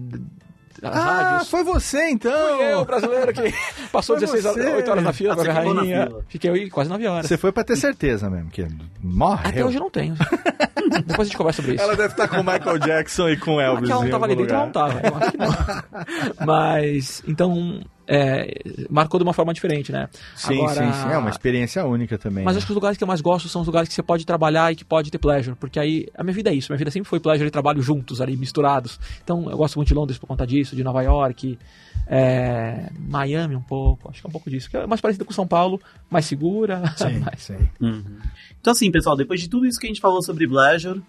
ah, rádios. foi você então! Fui eu, brasileiro, que passou foi 16 horas, 8 horas na fila ah, rainha. Fila. Fiquei aí quase 9 horas. Você foi pra ter certeza mesmo, que morre. Até hoje eu não tenho. Depois a gente conversa sobre isso. Ela deve estar com o Michael Jackson e com o Elvis. Ela não tava ali dentro, ela não tava. Eu acho que não. Mas, então, é, marcou de uma forma diferente, né? Sim, Agora, sim, sim. É uma experiência única também. Mas né? acho que os lugares que eu mais gosto são os lugares que você pode trabalhar e que pode ter pleasure, porque aí a minha vida é isso. Minha vida sempre foi pleasure e trabalho juntos ali, misturados. Então eu gosto muito de Londres por conta disso, de Nova York, é, Miami um pouco, acho que é um pouco disso. Que é mais parecido com São Paulo, mais segura. Sim, mais... sim. Uhum. Então assim, pessoal, depois de tudo isso que a gente falou sobre pleasure,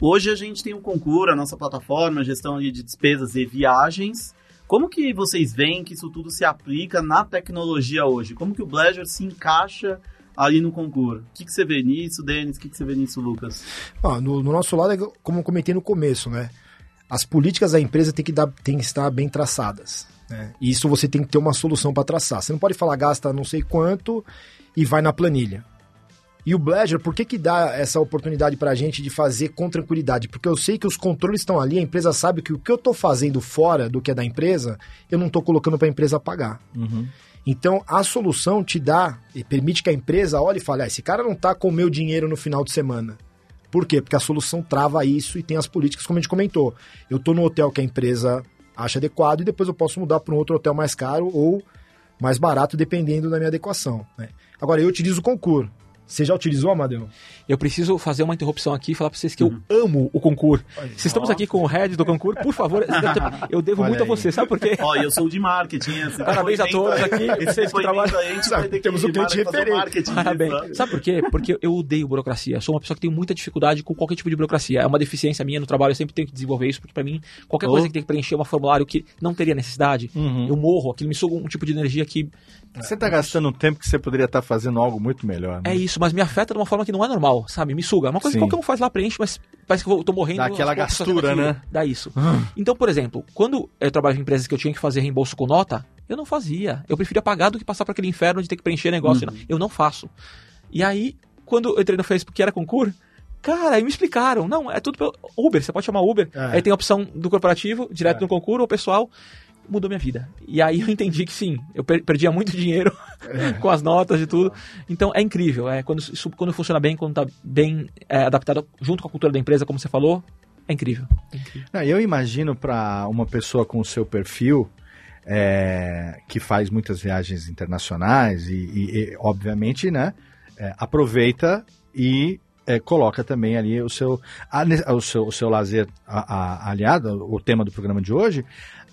hoje a gente tem um concurso, a nossa plataforma, gestão de despesas e viagens como que vocês veem que isso tudo se aplica na tecnologia hoje? Como que o Blazor se encaixa ali no concurso? O que, que você vê nisso, Denis? O que, que você vê nisso, Lucas? Ah, no, no, nosso lado, é como eu comentei no começo, né? As políticas da empresa têm que, dar, têm que estar bem traçadas. Né? E isso você tem que ter uma solução para traçar. Você não pode falar gasta não sei quanto e vai na planilha. E o Bledger, por que, que dá essa oportunidade para a gente de fazer com tranquilidade? Porque eu sei que os controles estão ali, a empresa sabe que o que eu estou fazendo fora do que é da empresa, eu não estou colocando para a empresa pagar. Uhum. Então, a solução te dá e permite que a empresa olhe e fale: ah, esse cara não está com o meu dinheiro no final de semana. Por quê? Porque a solução trava isso e tem as políticas, como a gente comentou. Eu estou no hotel que a empresa acha adequado e depois eu posso mudar para um outro hotel mais caro ou mais barato, dependendo da minha adequação. Né? Agora, eu utilizo o concurso. Você já utilizou, Amadeu? Eu preciso fazer uma interrupção aqui e falar para vocês que uhum. eu amo o concurso. Se estamos aqui com o head do concurso, por favor, eu devo Olha muito aí. a você, sabe por quê? Ó, eu sou de marketing. Assim, Parabéns a todos aqui. Vocês que trabalham. A gente vai ter que Temos um cliente referente. Parabéns. Sabe? sabe por quê? Porque eu odeio burocracia. Sou uma pessoa que tem muita dificuldade com qualquer tipo de burocracia. É uma deficiência minha no trabalho, eu sempre tenho que desenvolver isso, porque para mim, qualquer oh. coisa que tem que preencher um formulário que não teria necessidade, uhum. eu morro. Aquilo me suga um tipo de energia que você está gastando um tempo que você poderia estar tá fazendo algo muito melhor. Né? É isso, mas me afeta de uma forma que não é normal, sabe? Me suga. É uma coisa Sim. que qualquer um faz lá, preenche, mas parece que eu tô morrendo. Dá aquela gastura, né? Dá isso. então, por exemplo, quando eu trabalho em empresas que eu tinha que fazer reembolso com nota, eu não fazia. Eu preferia pagar do que passar por aquele inferno de ter que preencher negócio. Uhum. Eu não faço. E aí, quando eu entrei no Facebook que era concurso, Cara, aí me explicaram. Não, é tudo pelo Uber. Você pode chamar Uber. É. Aí tem a opção do corporativo, direto é. no concurso, ou pessoal mudou minha vida. E aí eu entendi que sim, eu per perdia muito dinheiro com as notas e tudo. Então é incrível, é quando isso quando funciona bem, quando está bem é, adaptado junto com a cultura da empresa, como você falou, é incrível. É incrível. Não, eu imagino para uma pessoa com o seu perfil é, que faz muitas viagens internacionais e, e, e obviamente, né, é, aproveita e é, coloca também ali o seu, a, o seu, o seu lazer a, a, aliado, o tema do programa de hoje,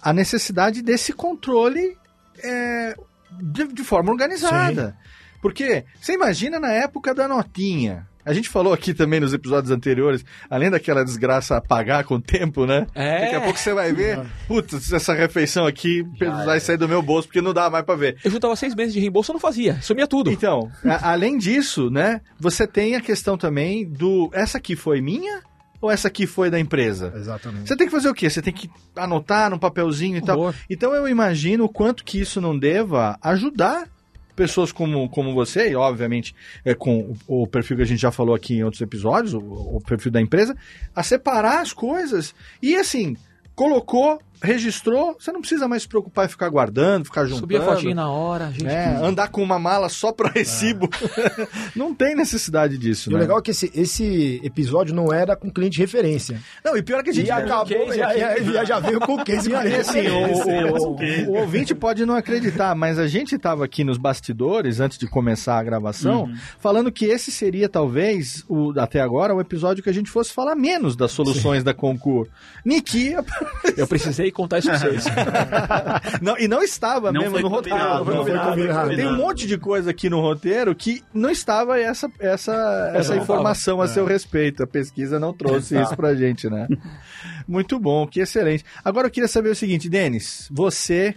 a necessidade desse controle é, de, de, forma organizada. Sim. Porque você imagina na época da notinha. A gente falou aqui também nos episódios anteriores, além daquela desgraça pagar com o tempo, né? É. Daqui a pouco você vai ver, putz, essa refeição aqui Já vai é. sair do meu bolso porque não dá mais para ver. Eu juntava seis meses de reembolso, eu não fazia, sumia tudo. Então, a, além disso, né, você tem a questão também do, essa aqui foi minha? Ou essa aqui foi da empresa? Exatamente. Você tem que fazer o quê? Você tem que anotar num papelzinho e tal. Então eu imagino o quanto que isso não deva ajudar pessoas como, como você, e obviamente é, com o, o, perfil que a gente já falou aqui em outros episódios, o, o perfil da empresa, a separar as coisas. E assim, colocou registrou, você não precisa mais se preocupar em ficar guardando, ficar juntando. Subir a fotinha na hora. Gente... É, andar com uma mala só para recibo. É. não tem necessidade disso, e né? o legal é que esse, esse episódio não era com cliente de referência. Não, e pior é que a gente... E acabou, case, já, já, veio com o case. E aí, assim, o, o, o, ouvinte pode não acreditar, mas a gente estava aqui nos bastidores, antes de começar a gravação, uhum. falando que esse seria, talvez, o, até agora, o episódio que a gente fosse falar menos das soluções Sim. da Concur. Niki... Eu precisei contar isso pra vocês. não, e não estava não mesmo no roteiro. Não, não foi combinado. Tem um monte de coisa aqui no roteiro que não estava essa, essa, essa informação a seu é. respeito. A pesquisa não trouxe isso pra gente, né? Muito bom, que excelente. Agora eu queria saber o seguinte, Denis, você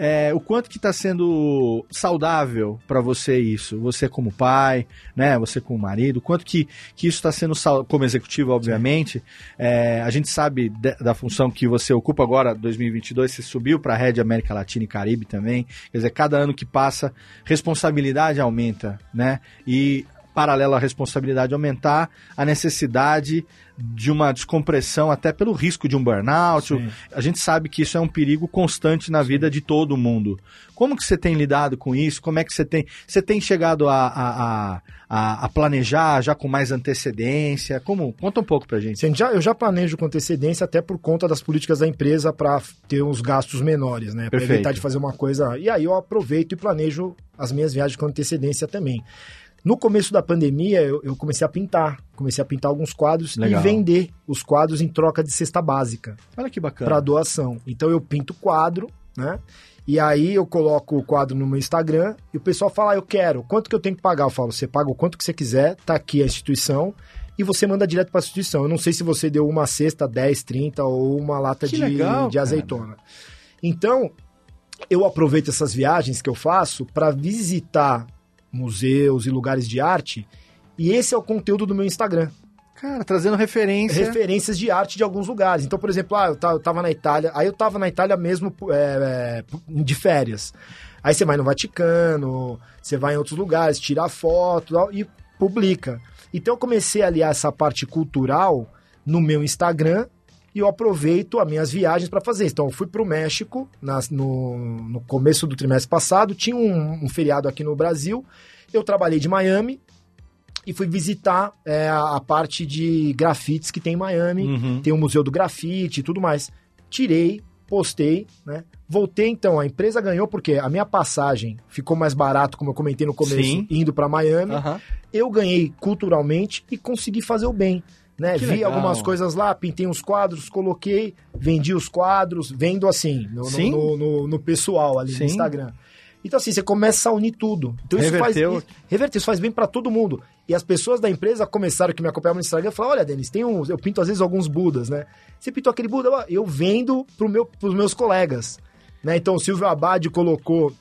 é, o quanto que está sendo saudável para você isso? Você como pai, né? Você como marido, quanto que, que isso está sendo como executivo, obviamente. É, a gente sabe de, da função que você ocupa agora, 2022, você subiu para a Rede América Latina e Caribe também. Quer dizer, cada ano que passa, responsabilidade aumenta, né? E paralelo à responsabilidade aumentar, a necessidade de uma descompressão, até pelo risco de um burnout. Sim. A gente sabe que isso é um perigo constante na vida de todo mundo. Como que você tem lidado com isso? Como é que você tem. Você tem chegado a, a, a, a planejar já com mais antecedência? Como? Conta um pouco pra gente. Sim, já, eu já planejo com antecedência, até por conta das políticas da empresa para ter uns gastos menores, né? Para evitar de fazer uma coisa. E aí eu aproveito e planejo as minhas viagens com antecedência também. No começo da pandemia, eu, eu, comecei a pintar. Comecei a pintar alguns quadros Legal. e vender os quadros em troca de cesta básica. Olha que bacana. Para doação. Então eu pinto quadro, né? E aí eu coloco o quadro no meu Instagram e o pessoal fala, ah, eu quero, quanto que eu tenho que pagar? Eu falo, você paga o quanto que você quiser, tá aqui a instituição e você manda direto para a instituição. Eu não sei se você deu uma cesta, 10, 30 ou uma lata de, legal, de azeitona. Cara. Então, eu aproveito essas viagens que eu faço para visitar museus e lugares de arte. E esse é o conteúdo do meu Instagram. Cara, trazendo referência. Referências de arte de alguns lugares. Então, por exemplo, ah, eu tava na Itália. Aí eu tava na Itália mesmo é, é, de férias. Aí você vai no Vaticano, você vai em outros lugares, tira foto e publica. Então eu comecei a aliar essa parte cultural no meu Instagram e eu aproveito as minhas viagens para fazer. Então, eu fui para o México nas, no, no, começo do trimestre passado, tinha um, um, feriado aqui no Brasil, eu trabalhei de Miami e fui visitar é, a, a, parte de grafites que tem em Miami, uhum. tem o Museu do Grafite e tudo mais. Tirei, postei, né? Voltei então, a empresa ganhou porque a minha passagem ficou mais barato, como eu comentei no começo, Sim. indo para Miami. Uhum. Eu ganhei culturalmente e consegui fazer o bem né? Que Vi legal. algumas coisas lá, pintei uns quadros, coloquei, vendi os quadros, vendo assim, no, no, no, no, pessoal ali Sim. no Instagram. Então, assim, você começa a unir tudo. Então, isso reverteu. faz. Reverteu, isso faz bem para todo mundo. E as pessoas da empresa começaram que me acompanhavam no Instagram falaram: olha, Denis, tem uns. Eu pinto às vezes alguns Budas, né? Você pintou aquele Buda, eu vendo pro meu, pros meus colegas. Né? Então, o Silvio Abad colocou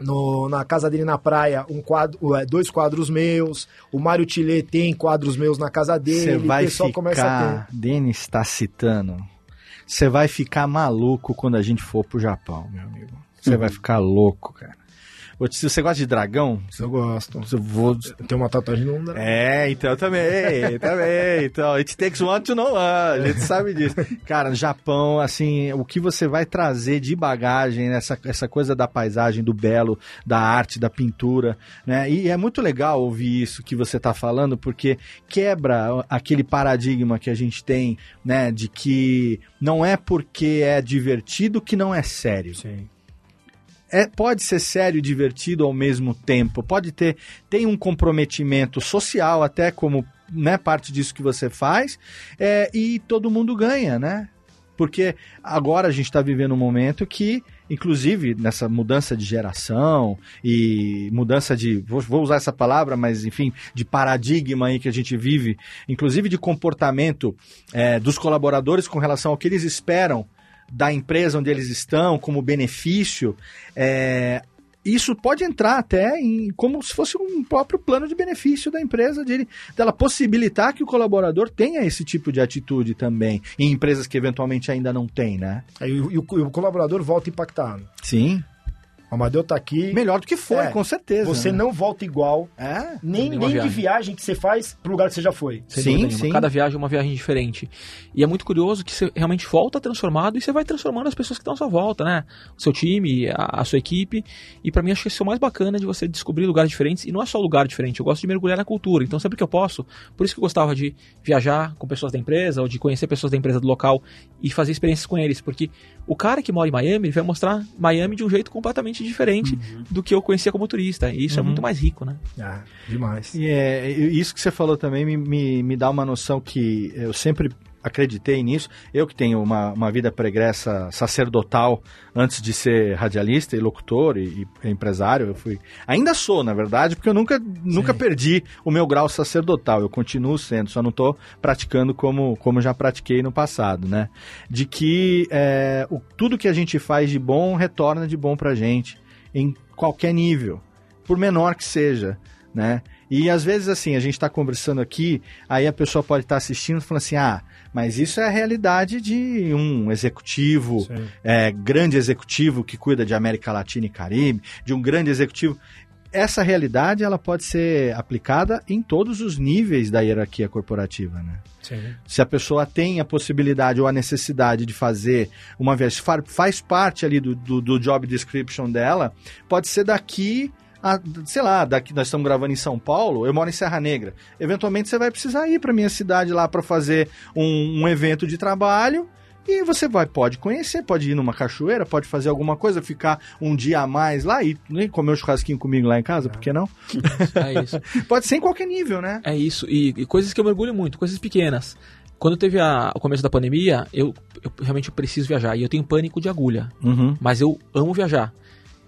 no, na casa dele na praia um quadro, dois quadros meus. O Mário Tillet tem quadros meus na casa dele. Você vai o pessoal ficar, começa a ter. Denis está citando. Você vai ficar maluco quando a gente for pro Japão, meu amigo. Você uhum. vai ficar louco, cara. Você gosta de dragão? Eu gosto. Eu vou... Tem uma tatuagem no dragão. É, então também, também. Então, it takes one to know one, a gente sabe disso. Cara, no Japão, assim, o que você vai trazer de bagagem, essa, essa coisa da paisagem, do belo, da arte, da pintura, né? E é muito legal ouvir isso que você está falando, porque quebra aquele paradigma que a gente tem, né, de que não é porque é divertido que não é sério. Sim é, pode ser sério e divertido ao mesmo tempo. Pode ter tem um comprometimento social até como né, parte disso que você faz é, e todo mundo ganha, né? Porque agora a gente está vivendo um momento que, inclusive, nessa mudança de geração e mudança de. Vou, usar essa palavra, mas enfim, de paradigma aí que a gente vive, inclusive de comportamento é, dos colaboradores com relação ao que eles esperam da empresa onde eles estão, como benefício, é, isso pode entrar até em como se fosse um próprio plano de benefício da empresa, de dela possibilitar que o colaborador tenha esse tipo de atitude também, em empresas que eventualmente ainda não têm, né? E, o, e o colaborador volta impactado. Sim. O Amadeu tá aqui. Melhor do que foi, é, com certeza. Você né? não volta igual. É? Nem, nem viagem. de viagem que você faz pro lugar que você já foi. Sim, sim. Cada viagem é uma viagem diferente. E é muito curioso que você realmente volta transformado e você vai transformando as pessoas que estão à sua volta, né? O seu time, a, a sua equipe. E para mim acho que isso é o mais bacana de você descobrir lugares diferentes. E não é só lugar diferente, eu gosto de mergulhar na cultura. Então sempre que eu posso, por isso que eu gostava de viajar com pessoas da empresa ou de conhecer pessoas da empresa do local e fazer experiências com eles. Porque o cara que mora em Miami vai mostrar Miami de um jeito completamente diferente uhum. do que eu conhecia como turista. E isso é uhum. é muito mais rico, né? Ah, demais. E é, isso que você falou também me, me, me dá uma noção que eu sempre acreditei nisso. Eu que tenho uma, uma vida pregressa sacerdotal antes de ser radialista e locutor e, e empresário, eu fui. Ainda sou, na verdade, porque eu nunca, nunca perdi o meu grau sacerdotal. Eu continuo sendo, só não estou praticando como, como já pratiquei no passado, né? De que é, o, tudo que a gente faz de bom retorna de bom pra gente, em qualquer nível, por menor que seja, né? E às vezes, assim, a gente está conversando aqui, aí a pessoa pode estar tá assistindo e falando assim: ah, mas isso é a realidade de um executivo, é, grande executivo que cuida de América Latina e Caribe, de um grande executivo. Essa realidade ela pode ser aplicada em todos os níveis da hierarquia corporativa, né? Sim. Se a pessoa tem a possibilidade ou a necessidade de fazer uma vez faz parte ali do, do, do job description dela, pode ser daqui a, sei lá, daqui nós estamos gravando em São Paulo, eu moro em Serra Negra. Eventualmente você vai precisar ir para minha cidade lá para fazer um, um evento de trabalho. E você vai, pode conhecer, pode ir numa cachoeira, pode fazer alguma coisa, ficar um dia a mais lá e nem comer um churrasquinho comigo lá em casa, é. por que não? É isso. pode ser em qualquer nível, né? É isso. E, e coisas que eu mergulho muito, coisas pequenas. Quando teve a, o começo da pandemia, eu, eu realmente preciso viajar. E eu tenho pânico de agulha. Uhum. Mas eu amo viajar.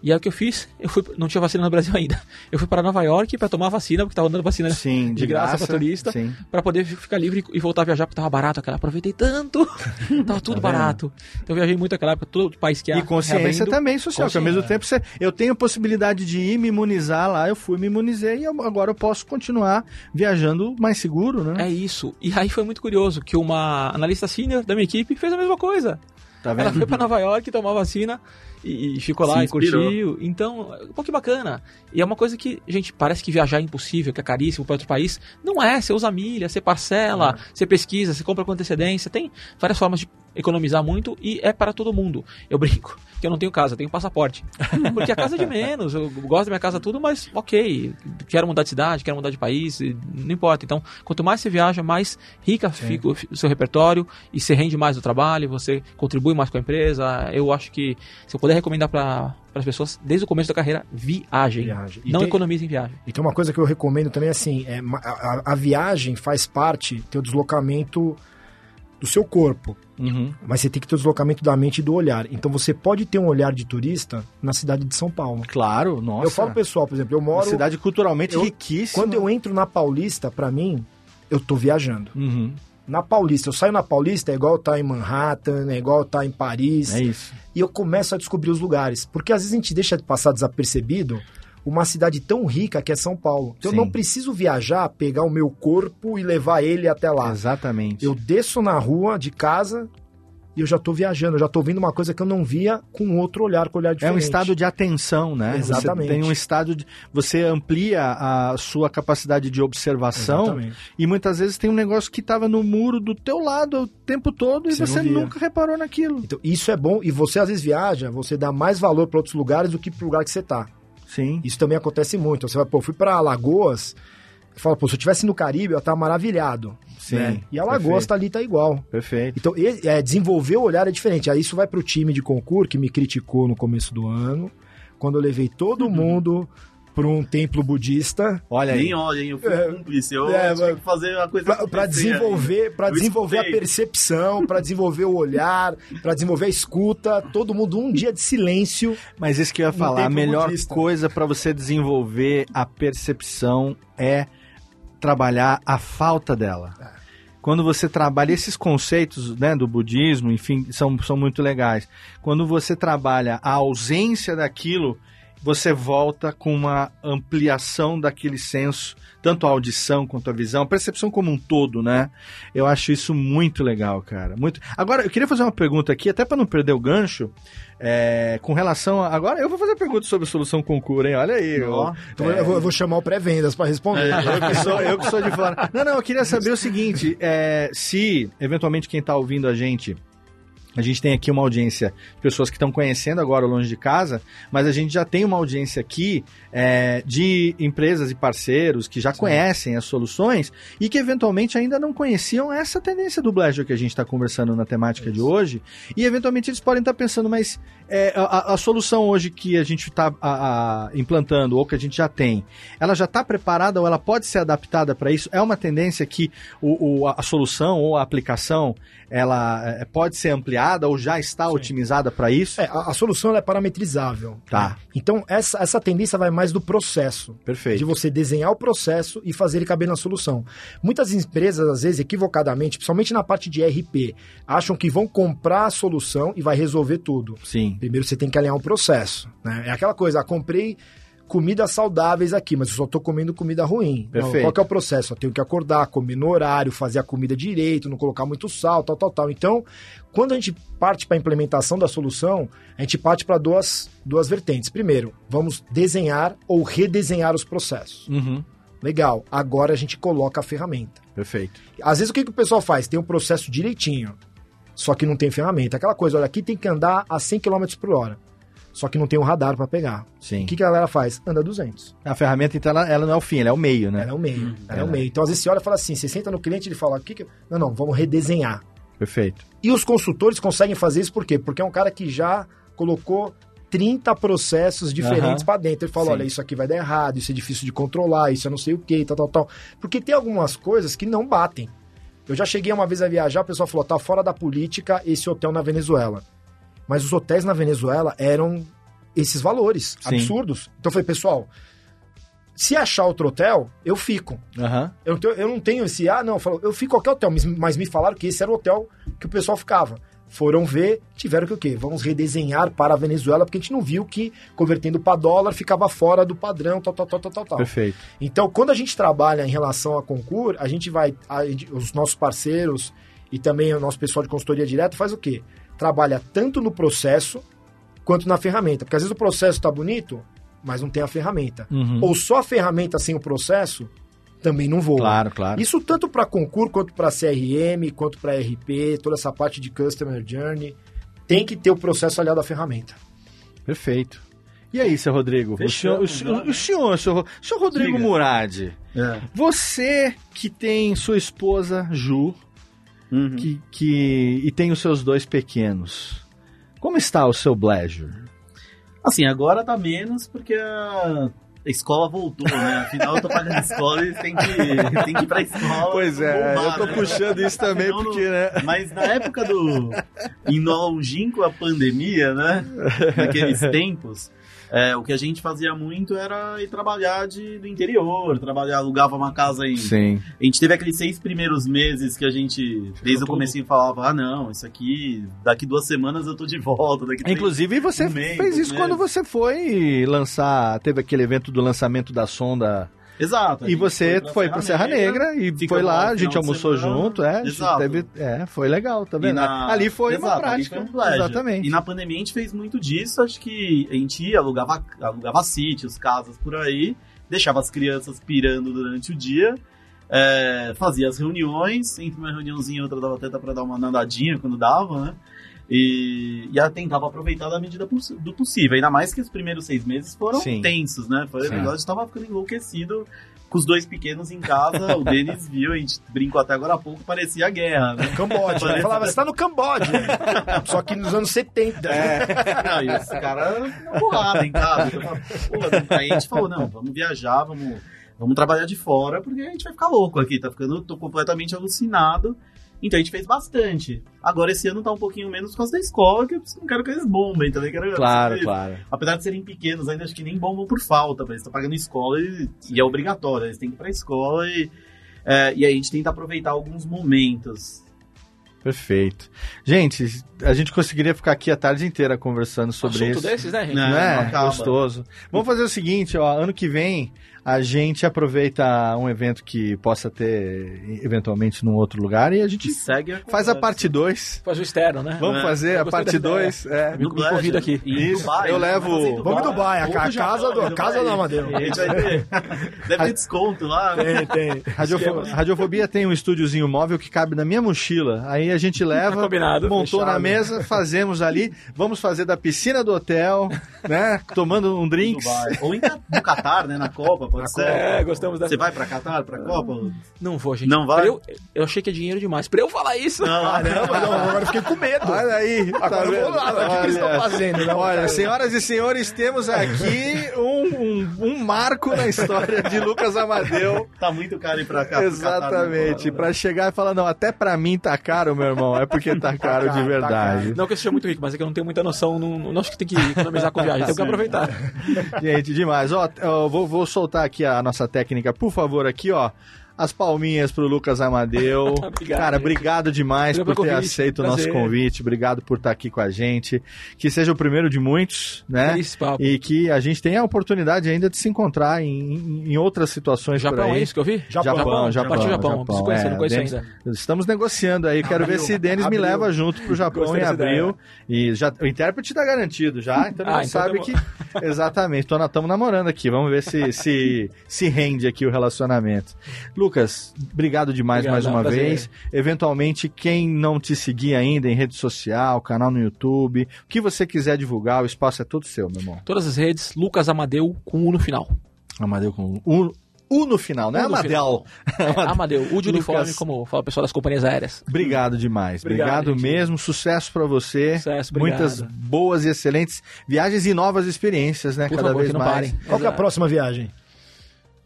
E aí o que eu fiz? Eu fui, não tinha vacina no Brasil ainda. Eu fui para Nova York para tomar vacina, porque tava dando vacina sim, de, de graça, graça para turista, para poder ficar livre e voltar a viajar, porque tava barato aquela. Aproveitei tanto, tava tudo tá barato. Então eu viajei muito aquela época, todo país que E consciência também social, consciência. que ao mesmo tempo você, eu tenho a possibilidade de ir me imunizar lá, eu fui me imunizei e agora eu posso continuar viajando mais seguro, né? É isso. E aí foi muito curioso que uma analista senior da minha equipe fez a mesma coisa. Tá Ela foi para Nova York tomar vacina e, e ficou lá e curtiu. Então, pô, que bacana. E é uma coisa que, gente, parece que viajar é impossível, que é caríssimo para outro país. Não é, você usa milha, você parcela, é. você pesquisa, você compra com antecedência. Tem várias formas de economizar muito e é para todo mundo. Eu brinco que eu não tenho casa, eu tenho passaporte. Porque a casa é de menos, eu gosto da minha casa tudo, mas ok, quero mudar de cidade, quero mudar de país, não importa. Então, quanto mais você viaja, mais rica Sim. fica o seu repertório e você rende mais no trabalho, você contribui mais com a empresa. Eu acho que se eu puder recomendar para as pessoas desde o começo da carreira, viagem. viagem. Não tem, economize em viagem. E tem uma coisa que eu recomendo também, assim, é, a, a viagem faz parte, teu deslocamento do seu corpo. Uhum. Mas você tem que ter o deslocamento da mente e do olhar. Então você pode ter um olhar de turista na cidade de São Paulo. Claro, nossa. Eu falo pessoal, por exemplo, eu moro. Uma cidade culturalmente eu, riquíssima. Quando eu entro na Paulista, para mim, eu tô viajando. Uhum. Na Paulista, eu saio na Paulista, é igual estar tá em Manhattan, é igual estar tá em Paris. É isso. E eu começo a descobrir os lugares. Porque às vezes a gente deixa de passar desapercebido uma cidade tão rica que é São Paulo. Então Sim. eu não preciso viajar, pegar o meu corpo e levar ele até lá. Exatamente. Eu desço na rua de casa e eu já estou viajando, eu já estou vendo uma coisa que eu não via com outro olhar, com olhar diferente. É um estado de atenção, né? Exatamente. Você tem um estado de. Você amplia a sua capacidade de observação Exatamente. e muitas vezes tem um negócio que estava no muro do teu lado o tempo todo e você, você nunca reparou naquilo. Então, isso é bom e você às vezes viaja, você dá mais valor para outros lugares do que para o lugar que você está. Sim. Isso também acontece muito. Você vai, pô, fui para Alagoas, fala, pô, se eu estivesse no Caribe, eu estar maravilhado. Sim. Né? E Alagoas tá ali, tá igual. Perfeito. Então, é, desenvolver o olhar é diferente. Aí isso vai pro time de concurso que me criticou no começo do ano, quando eu levei todo uhum. mundo para um templo budista. Olha aí. Nem olha, hein? Eu fui é, cúmplice. Eu é, tive que fazer uma coisa para desenvolver, para desenvolver a percepção, para desenvolver o olhar, para desenvolver a escuta. Todo mundo um dia de silêncio. Mas isso que eu ia falar, a melhor budista. coisa para você desenvolver a percepção é trabalhar a falta dela. É. Quando você trabalha esses conceitos né, do budismo, enfim, são, são muito legais. Quando você trabalha a ausência daquilo você volta com uma ampliação daquele senso, tanto a audição quanto a visão, a percepção como um todo, né? Eu acho isso muito legal, cara. Muito. Agora, eu queria fazer uma pergunta aqui, até para não perder o gancho, é, com relação a... Agora eu vou fazer pergunta sobre solução concura, hein? Olha aí. Eu, então é... eu, vou, eu, vou, chamar o pré-vendas para responder. É, eu, que sou, eu que sou de fora. Não, não, eu queria saber o seguinte: é, se eventualmente quem está ouvindo a gente a gente tem aqui uma audiência de pessoas que estão conhecendo agora Longe de Casa, mas a gente já tem uma audiência aqui é, de empresas e parceiros que já Sim. conhecem as soluções e que eventualmente ainda não conheciam essa tendência do Blaster que a gente está conversando na temática Isso. de hoje. E eventualmente eles podem estar tá pensando, mas é, a, a, solução hoje que a gente está implantando ou que a gente já tem, ela já está preparada ou ela pode ser adaptada para isso? É uma tendência que o, o, a solução ou a aplicação ela é, pode ser ampliada ou já está Sim. otimizada para isso? É, a, a, solução é parametrizável. Tá. Né? Então, essa, essa tendência vai mais do processo. Perfeito. De você desenhar o processo e fazer ele caber na solução. Muitas empresas, às vezes, equivocadamente, principalmente na parte de RP, acham que vão comprar a solução e vai resolver tudo. Sim. Primeiro você tem que alinhar o processo. Né? É aquela coisa, ah, comprei comidas saudáveis aqui, mas eu só estou comendo comida ruim. Perfeito. Qual que é o processo? Eu tenho que acordar, comer no horário, fazer a comida direito, não colocar muito sal, tal, tal, tal. Então, quando a gente parte para a implementação da solução, a gente parte para duas, duas vertentes. Primeiro, vamos desenhar ou redesenhar os processos. Uhum. Legal. Agora a gente coloca a ferramenta. Perfeito. Às vezes o que, que o pessoal faz? Tem um processo direitinho, só que não tem ferramenta. Aquela coisa, olha, aqui tem que andar a 100 km por hora só que não tem um radar para pegar. Sim. O que, que a galera faz? Anda 200. A ferramenta, então, ela, ela, não é o fim, ela é o meio, né? Ela é o meio. Uhum. Ela é, é o meio. Então, às vezes, você olha e fala assim, você senta no cliente e ele fala, o que que... Não, não, vamos redesenhar. Perfeito. E os consultores conseguem fazer isso por quê? Porque é um cara que já colocou 30 processos diferentes uhum. para dentro. Ele fala, Sim. olha, isso aqui vai dar errado, isso é difícil de controlar, isso é não sei o que, tal, tal, tal. Porque tem algumas coisas que não batem. Eu já cheguei uma vez a viajar, o pessoal falou, tá fora da política esse hotel na Venezuela. Mas os hotéis na Venezuela eram esses valores Sim. absurdos. Então eu falei, pessoal, se achar outro hotel, eu fico. Uhum. Eu, eu não tenho esse, ah, não, eu, falo, eu fico qualquer hotel, mas me falaram que esse era o hotel que o pessoal ficava. Foram ver, tiveram que o quê? Vamos redesenhar para a Venezuela, porque a gente não viu que convertendo para dólar ficava fora do padrão, tal, tal, tal, tal, tal. Perfeito. Então, quando a gente trabalha em relação a concurso, a gente vai, a, os nossos parceiros e também o nosso pessoal de consultoria direta faz o quê? Trabalha tanto no processo, quanto na ferramenta. Porque às vezes o processo está bonito, mas não tem a ferramenta. Uhum. Ou só a ferramenta sem o processo também não voa. Claro, claro. Isso tanto para concurso, quanto para CRM, quanto para RP, toda essa parte de Customer Journey. Tem que ter o processo aliado à ferramenta. Perfeito. E aí, seu Rodrigo? Fechou, o, senhor, o, senhor, o senhor, o senhor Rodrigo Diga. Murad, é. você que tem sua esposa, Ju, uhum. que, que, e tem os seus dois pequenos, como está o seu Bleasure? Assim, agora tá menos porque a escola voltou, né? Afinal, eu tô pagando escola e tem que, tem que ir pra escola. Pois é, bombar, eu tô né? puxando isso também Afinal, porque, né? Mas na época do. Em longínquo a pandemia, né? Naqueles tempos é, o que a gente fazia muito era ir trabalhar de, do interior, trabalhar, alugava uma casa em. Sim. A gente teve aqueles seis primeiros meses que a gente, desde o começo, falava: ah, não, isso aqui, daqui duas semanas eu tô de volta. Daqui Inclusive, você um mês, fez isso quando você foi lançar, teve aquele evento do lançamento da sonda Exato. E você foi para Serra, Negra, Negra e foi lá, a gente almoçou junto, é. Exato. Teve, é, foi legal, tá vendo? Na... Ali foi Exato, uma prática. Foi um Exatamente. E na pandemia a gente fez muito disso, acho que a gente ia, alugava, alugava sítios, casas por aí, deixava as crianças pirando durante o dia. É, fazia as reuniões, entre uma reuniãozinha e outra dava até para dar uma nadadinha quando dava, né? E, e tentava aproveitar da medida do possível. Ainda mais que os primeiros seis meses foram Sim. tensos, né? Foi o negócio estava ficando enlouquecido com os dois pequenos em casa. o Denis viu, a gente brincou até agora há pouco, parecia guerra, né? Camboja. Parecia... Falava, você tá no Camboja. Só que nos anos 70. É. Não, e esse cara porrada em casa. Então, aí a gente falou, não, vamos viajar, vamos, vamos trabalhar de fora, porque a gente vai ficar louco aqui. Tá ficando, tô completamente alucinado. Então a gente fez bastante. Agora esse ano tá um pouquinho menos por causa da escola, que eu não quero que eles bombem também. Quero claro, eles, claro. Apesar de serem pequenos, ainda acho que nem bombam por falta, eles estão pagando escola e, e, é obrigatório, eles têm que ir pra escola e, é, e aí a gente tenta aproveitar alguns momentos. Perfeito. Gente, a gente conseguiria ficar aqui a tarde inteira conversando sobre Assunto isso. desses, né, gente? Não, é? Gostoso. Vamos fazer o seguinte, ó, ano que vem a gente aproveita um evento que possa ter eventualmente num outro lugar e a gente segue a faz a parte 2. Faz o externo, né? Vamos é. fazer a parte 2. É. Me, me convida aqui. Isso, Dubai, eu levo... Vamos em Dubai, a, casa do, a casa do Amadeu. Deve ter desconto lá. Tem, tem. Radiofo... Radiofobia tem um estúdiozinho móvel que cabe na minha mochila. Aí a gente leva, tá combinado, montou fechado. na mesa, fazemos ali, vamos fazer da piscina do hotel, né? Tomando um drinks. Ou em, no Catar, né? Na Copa, pode ser. É, gostamos dessa. Você vai pra Catar, pra Copa? Não vou, gente. Não vai? Eu, eu, achei que é dinheiro demais. Pra eu falar isso. Não, caramba, não, agora fiquei com medo. Olha aí. Agora tá eu vou lá, o que, eles estão fazendo? Não, olha, senhoras e senhores, temos aqui um, um, um, marco na história de Lucas Amadeu. Tá muito caro ir pra cá. Exatamente. Catar, pra chegar e falar, não, até pra mim tá caro, meu irmão. É porque tá, tá caro tá de verdade. Tá não que eu seja muito rico, mas é que eu não tenho muita noção. Não, não acho que tem que economizar com viagem. Tem que aproveitar. Gente, demais. Ó, eu vou, vou soltar aqui a nossa técnica, por favor, aqui, ó as palminhas pro Lucas Amadeu. obrigado, Cara, obrigado demais por ter convite. aceito o nosso convite. Obrigado por estar aqui com a gente. Que seja o primeiro de muitos, né? E que a gente tenha a oportunidade ainda de se encontrar em, em outras situações Japão, por aí. é isso que eu vi? Japão, Japão. Japão, Japão. Japão. Japão. Conhecer, é, não conheço Denis, ainda. Estamos negociando aí. Quero ver se Denis me leva junto pro Japão em abril. E já, o intérprete tá garantido já, então ah, então sabe que... Exatamente. Estamos namorando aqui. Vamos ver se, se, se rende aqui o relacionamento. Lucas, obrigado demais obrigado, mais uma prazer. vez. Eventualmente, quem não te seguir ainda em rede social, canal no YouTube, o que você quiser divulgar, o espaço é todo seu, meu irmão. Todas as redes, Lucas Amadeu com U no final. Amadeu com U. U no final, né? Amadeu. É, Amadeu, U de uniforme, Lucas... como fala o pessoal das companhias aéreas. Obrigado demais. Obrigado, obrigado mesmo. Sucesso para você. Sucesso, obrigado. Muitas boas e excelentes viagens e novas experiências, né? Por Cada favor, vez mais. Parem. Qual é a próxima viagem?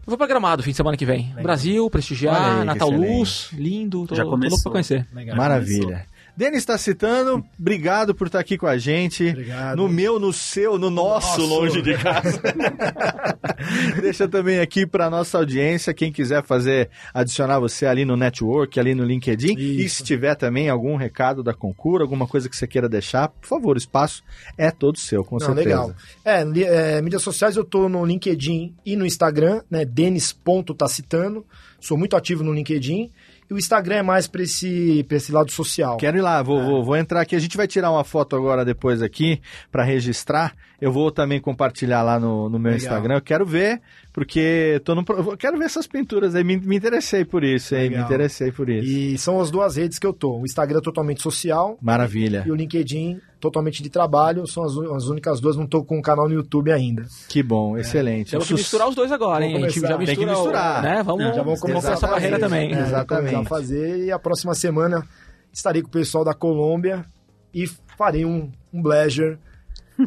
Eu vou pra Gramado fim de semana que vem. Legal. Brasil, prestigiar, aí, Natal Luz, lindo. Tô, Já começou. tô louco pra conhecer. Legal. Maravilha. Denis está citando, obrigado por estar aqui com a gente. Obrigado. No meu, no seu, no nosso, nosso. longe de casa. Deixa também aqui para nossa audiência, quem quiser fazer, adicionar você ali no network, ali no LinkedIn. Isso. E se tiver também algum recado da Concura, alguma coisa que você queira deixar, por favor, o espaço é todo seu, com Não, certeza. Legal. É, é, mídias sociais eu tô no LinkedIn e no Instagram, né? Denis.tacitano. Sou muito ativo no LinkedIn. E o Instagram é mais para esse, esse lado social. Quero ir lá, vou, é. vou, vou, entrar aqui. A gente vai tirar uma foto agora depois aqui para registrar. Eu vou também compartilhar lá no, no meu Legal. Instagram. Eu quero ver, porque tô no, eu quero ver essas pinturas aí. Me, me interessei por isso, aí, me interessei por isso. E são as duas redes que eu tô. O Instagram é totalmente social. Maravilha. E o LinkedIn totalmente de trabalho, são as, as únicas duas, não estou com um canal no YouTube ainda. Que bom, é. excelente. Temos que misturar os dois agora, hein? A gente já mistura, Tem que misturar. né? Vamos, já vamos começar essa barreira também. É, exatamente. a fazer e a próxima semana estarei com o pessoal da Colômbia e farei um, um pleasure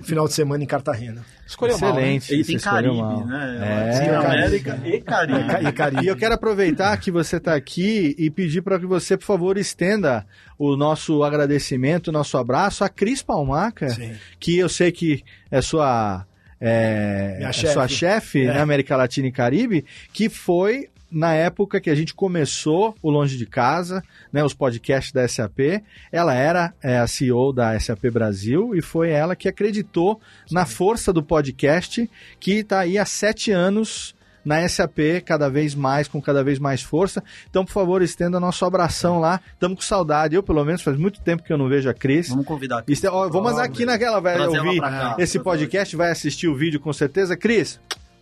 final de semana em Cartagena. Escolheu Excelente. Mal, né? E tem Caribe, mal. né? É, América e Caribe. e Caribe. E eu quero aproveitar que você está aqui e pedir para que você, por favor, estenda o nosso agradecimento, o nosso abraço a Cris Palmaca, Sim. que eu sei que é sua é, é sua chefe é. na América Latina e Caribe, que foi na época que a gente começou o Longe de Casa, né, os podcasts da SAP, ela era é, a CEO da SAP Brasil e foi ela que acreditou na força do podcast, que está aí há sete anos na SAP cada vez mais, com cada vez mais força. Então, por favor, estenda nosso abração lá. Estamos com saudade. Eu, pelo menos, faz muito tempo que eu não vejo a Cris. Vamos convidar a Cris. vamos aqui naquela, vai ouvir esse podcast, vai assistir o vídeo com certeza. Cris,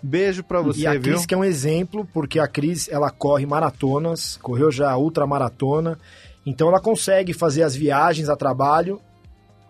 Beijo para você, e a viu? Cris que é um exemplo, porque a Cris, ela corre maratonas, correu já ultramaratona, então ela consegue fazer as viagens a trabalho,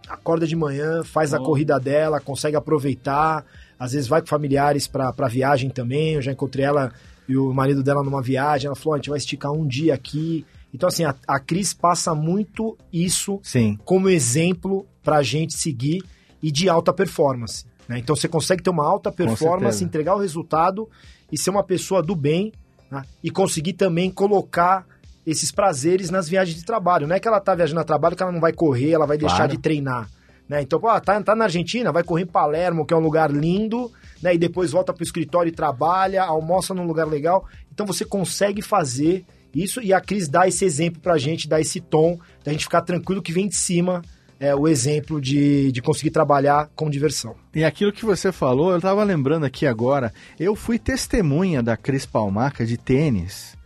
acorda de manhã, faz oh. a corrida dela, consegue aproveitar, às vezes vai com familiares para viagem também, eu já encontrei ela e o marido dela numa viagem, ela falou, a gente vai esticar um dia aqui, então, assim, a, a Cris passa muito isso Sim. como exemplo para a gente seguir e de alta performance. Né? Então você consegue ter uma alta performance, entregar o resultado e ser uma pessoa do bem né? e conseguir também colocar esses prazeres nas viagens de trabalho. Não é que ela está viajando a trabalho que ela não vai correr, ela vai deixar claro. de treinar. Né? Então, pô, tá, tá na Argentina, vai correr em Palermo, que é um lugar lindo, né? e depois volta para o escritório e trabalha, almoça num lugar legal. Então você consegue fazer Isso e a Cris dá esse exemplo pra gente, dá esse tom, da gente ficar tranquilo que vem de cima é, o exemplo de, de conseguir trabalhar com diversão. E aquilo que você falou, eu estava lembrando aqui agora, eu fui testemunha da Cris Palmaca de tênis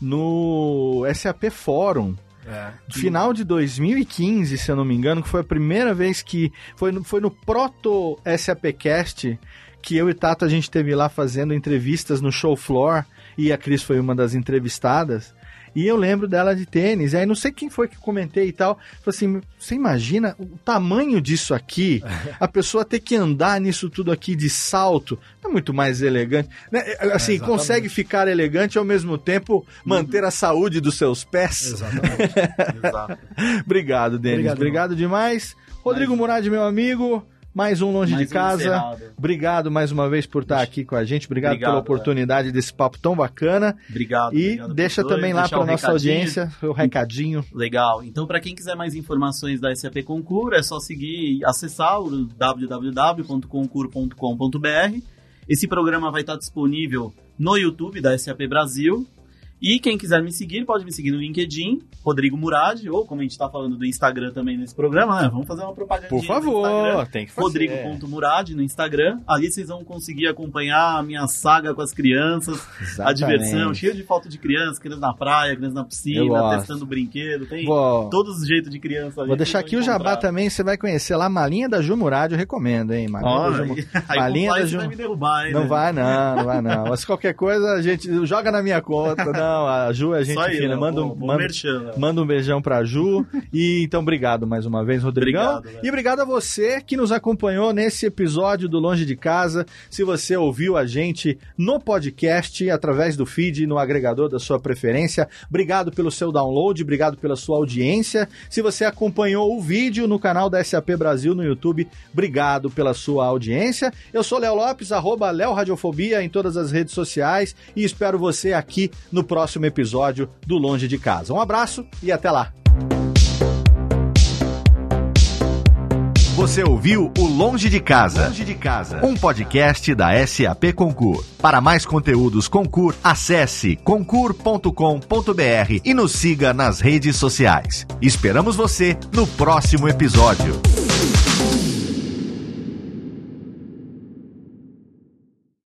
no SAP Fórum. É. Final de 2015, se eu não me engano, que foi a primeira vez que. Foi no, foi no Proto SAPcast que eu e Tato a gente teve lá fazendo entrevistas no show floor e a Cris foi uma das entrevistadas. E eu lembro dela de tênis. E aí não sei quem foi que comentei e tal. Falei assim: você imagina o tamanho disso aqui? A pessoa ter que andar nisso tudo aqui de salto. É muito mais elegante. Né? É, assim, é, consegue ficar elegante e ao mesmo tempo manter a saúde dos seus pés. Exatamente. Obrigado, Denis. Obrigado, Obrigado demais. Rodrigo Mas... Murad, meu amigo. Mais um Longe mais de Casa. obrigado mais uma vez por estar aqui com a gente. Obrigado, obrigado pela oportunidade desse papo tão bacana. Obrigado. E obrigado deixa também lá para nossa audiência o recadinho. Legal. Então, para quem quiser mais informações da SAP Concur, é só seguir, acessar o www.concur.com.br. Esse programa vai estar disponível no YouTube da SAP Brasil e quem quiser me seguir, pode me seguir no LinkedIn, Rodrigo Murad, ou como a gente está falando do Instagram também nesse programa, né? Vamos fazer uma propaganda. Por favor, tem que fazer. Rodrigo.murad no Instagram. Ali vocês vão conseguir acompanhar a minha saga com as crianças, Exatamente. a diversão, cheia de foto de crianças, crianças na praia, crianças na piscina, testando brinquedo, tem Vou... todos os jeitos de criança ali. Vou deixar aqui o jabá também, você vai conhecer lá a Malinha da Ju Murad, eu recomendo, hein? Malinha da Ju... Malinha da Ju... vai me derrubar, hein, Não né? vai não, não vai não. Mas qualquer coisa, a gente joga na minha conta, não. Não, a Ju é gente aí, fina. Manda, um, manda, merchan, manda um beijão pra Ju. e então, obrigado mais uma vez, Rodrigão. Obrigado, e obrigado a você que nos acompanhou nesse episódio do Longe de Casa. Se você ouviu a gente no podcast, através do feed, no agregador da sua preferência, obrigado pelo seu download, obrigado pela sua audiência. Se você acompanhou o vídeo no canal da SAP Brasil no YouTube, obrigado pela sua audiência. Eu sou Léo Lopes, arroba Léo Radiofobia em todas as redes sociais e espero você aqui no próximo episódio do Longe de Casa. Um abraço e até lá! Você ouviu o Longe de Casa, Longe de Casa, um podcast da SAP Concur. Para mais conteúdos Concur, acesse concur.com.br e nos siga nas redes sociais. Esperamos você no próximo episódio.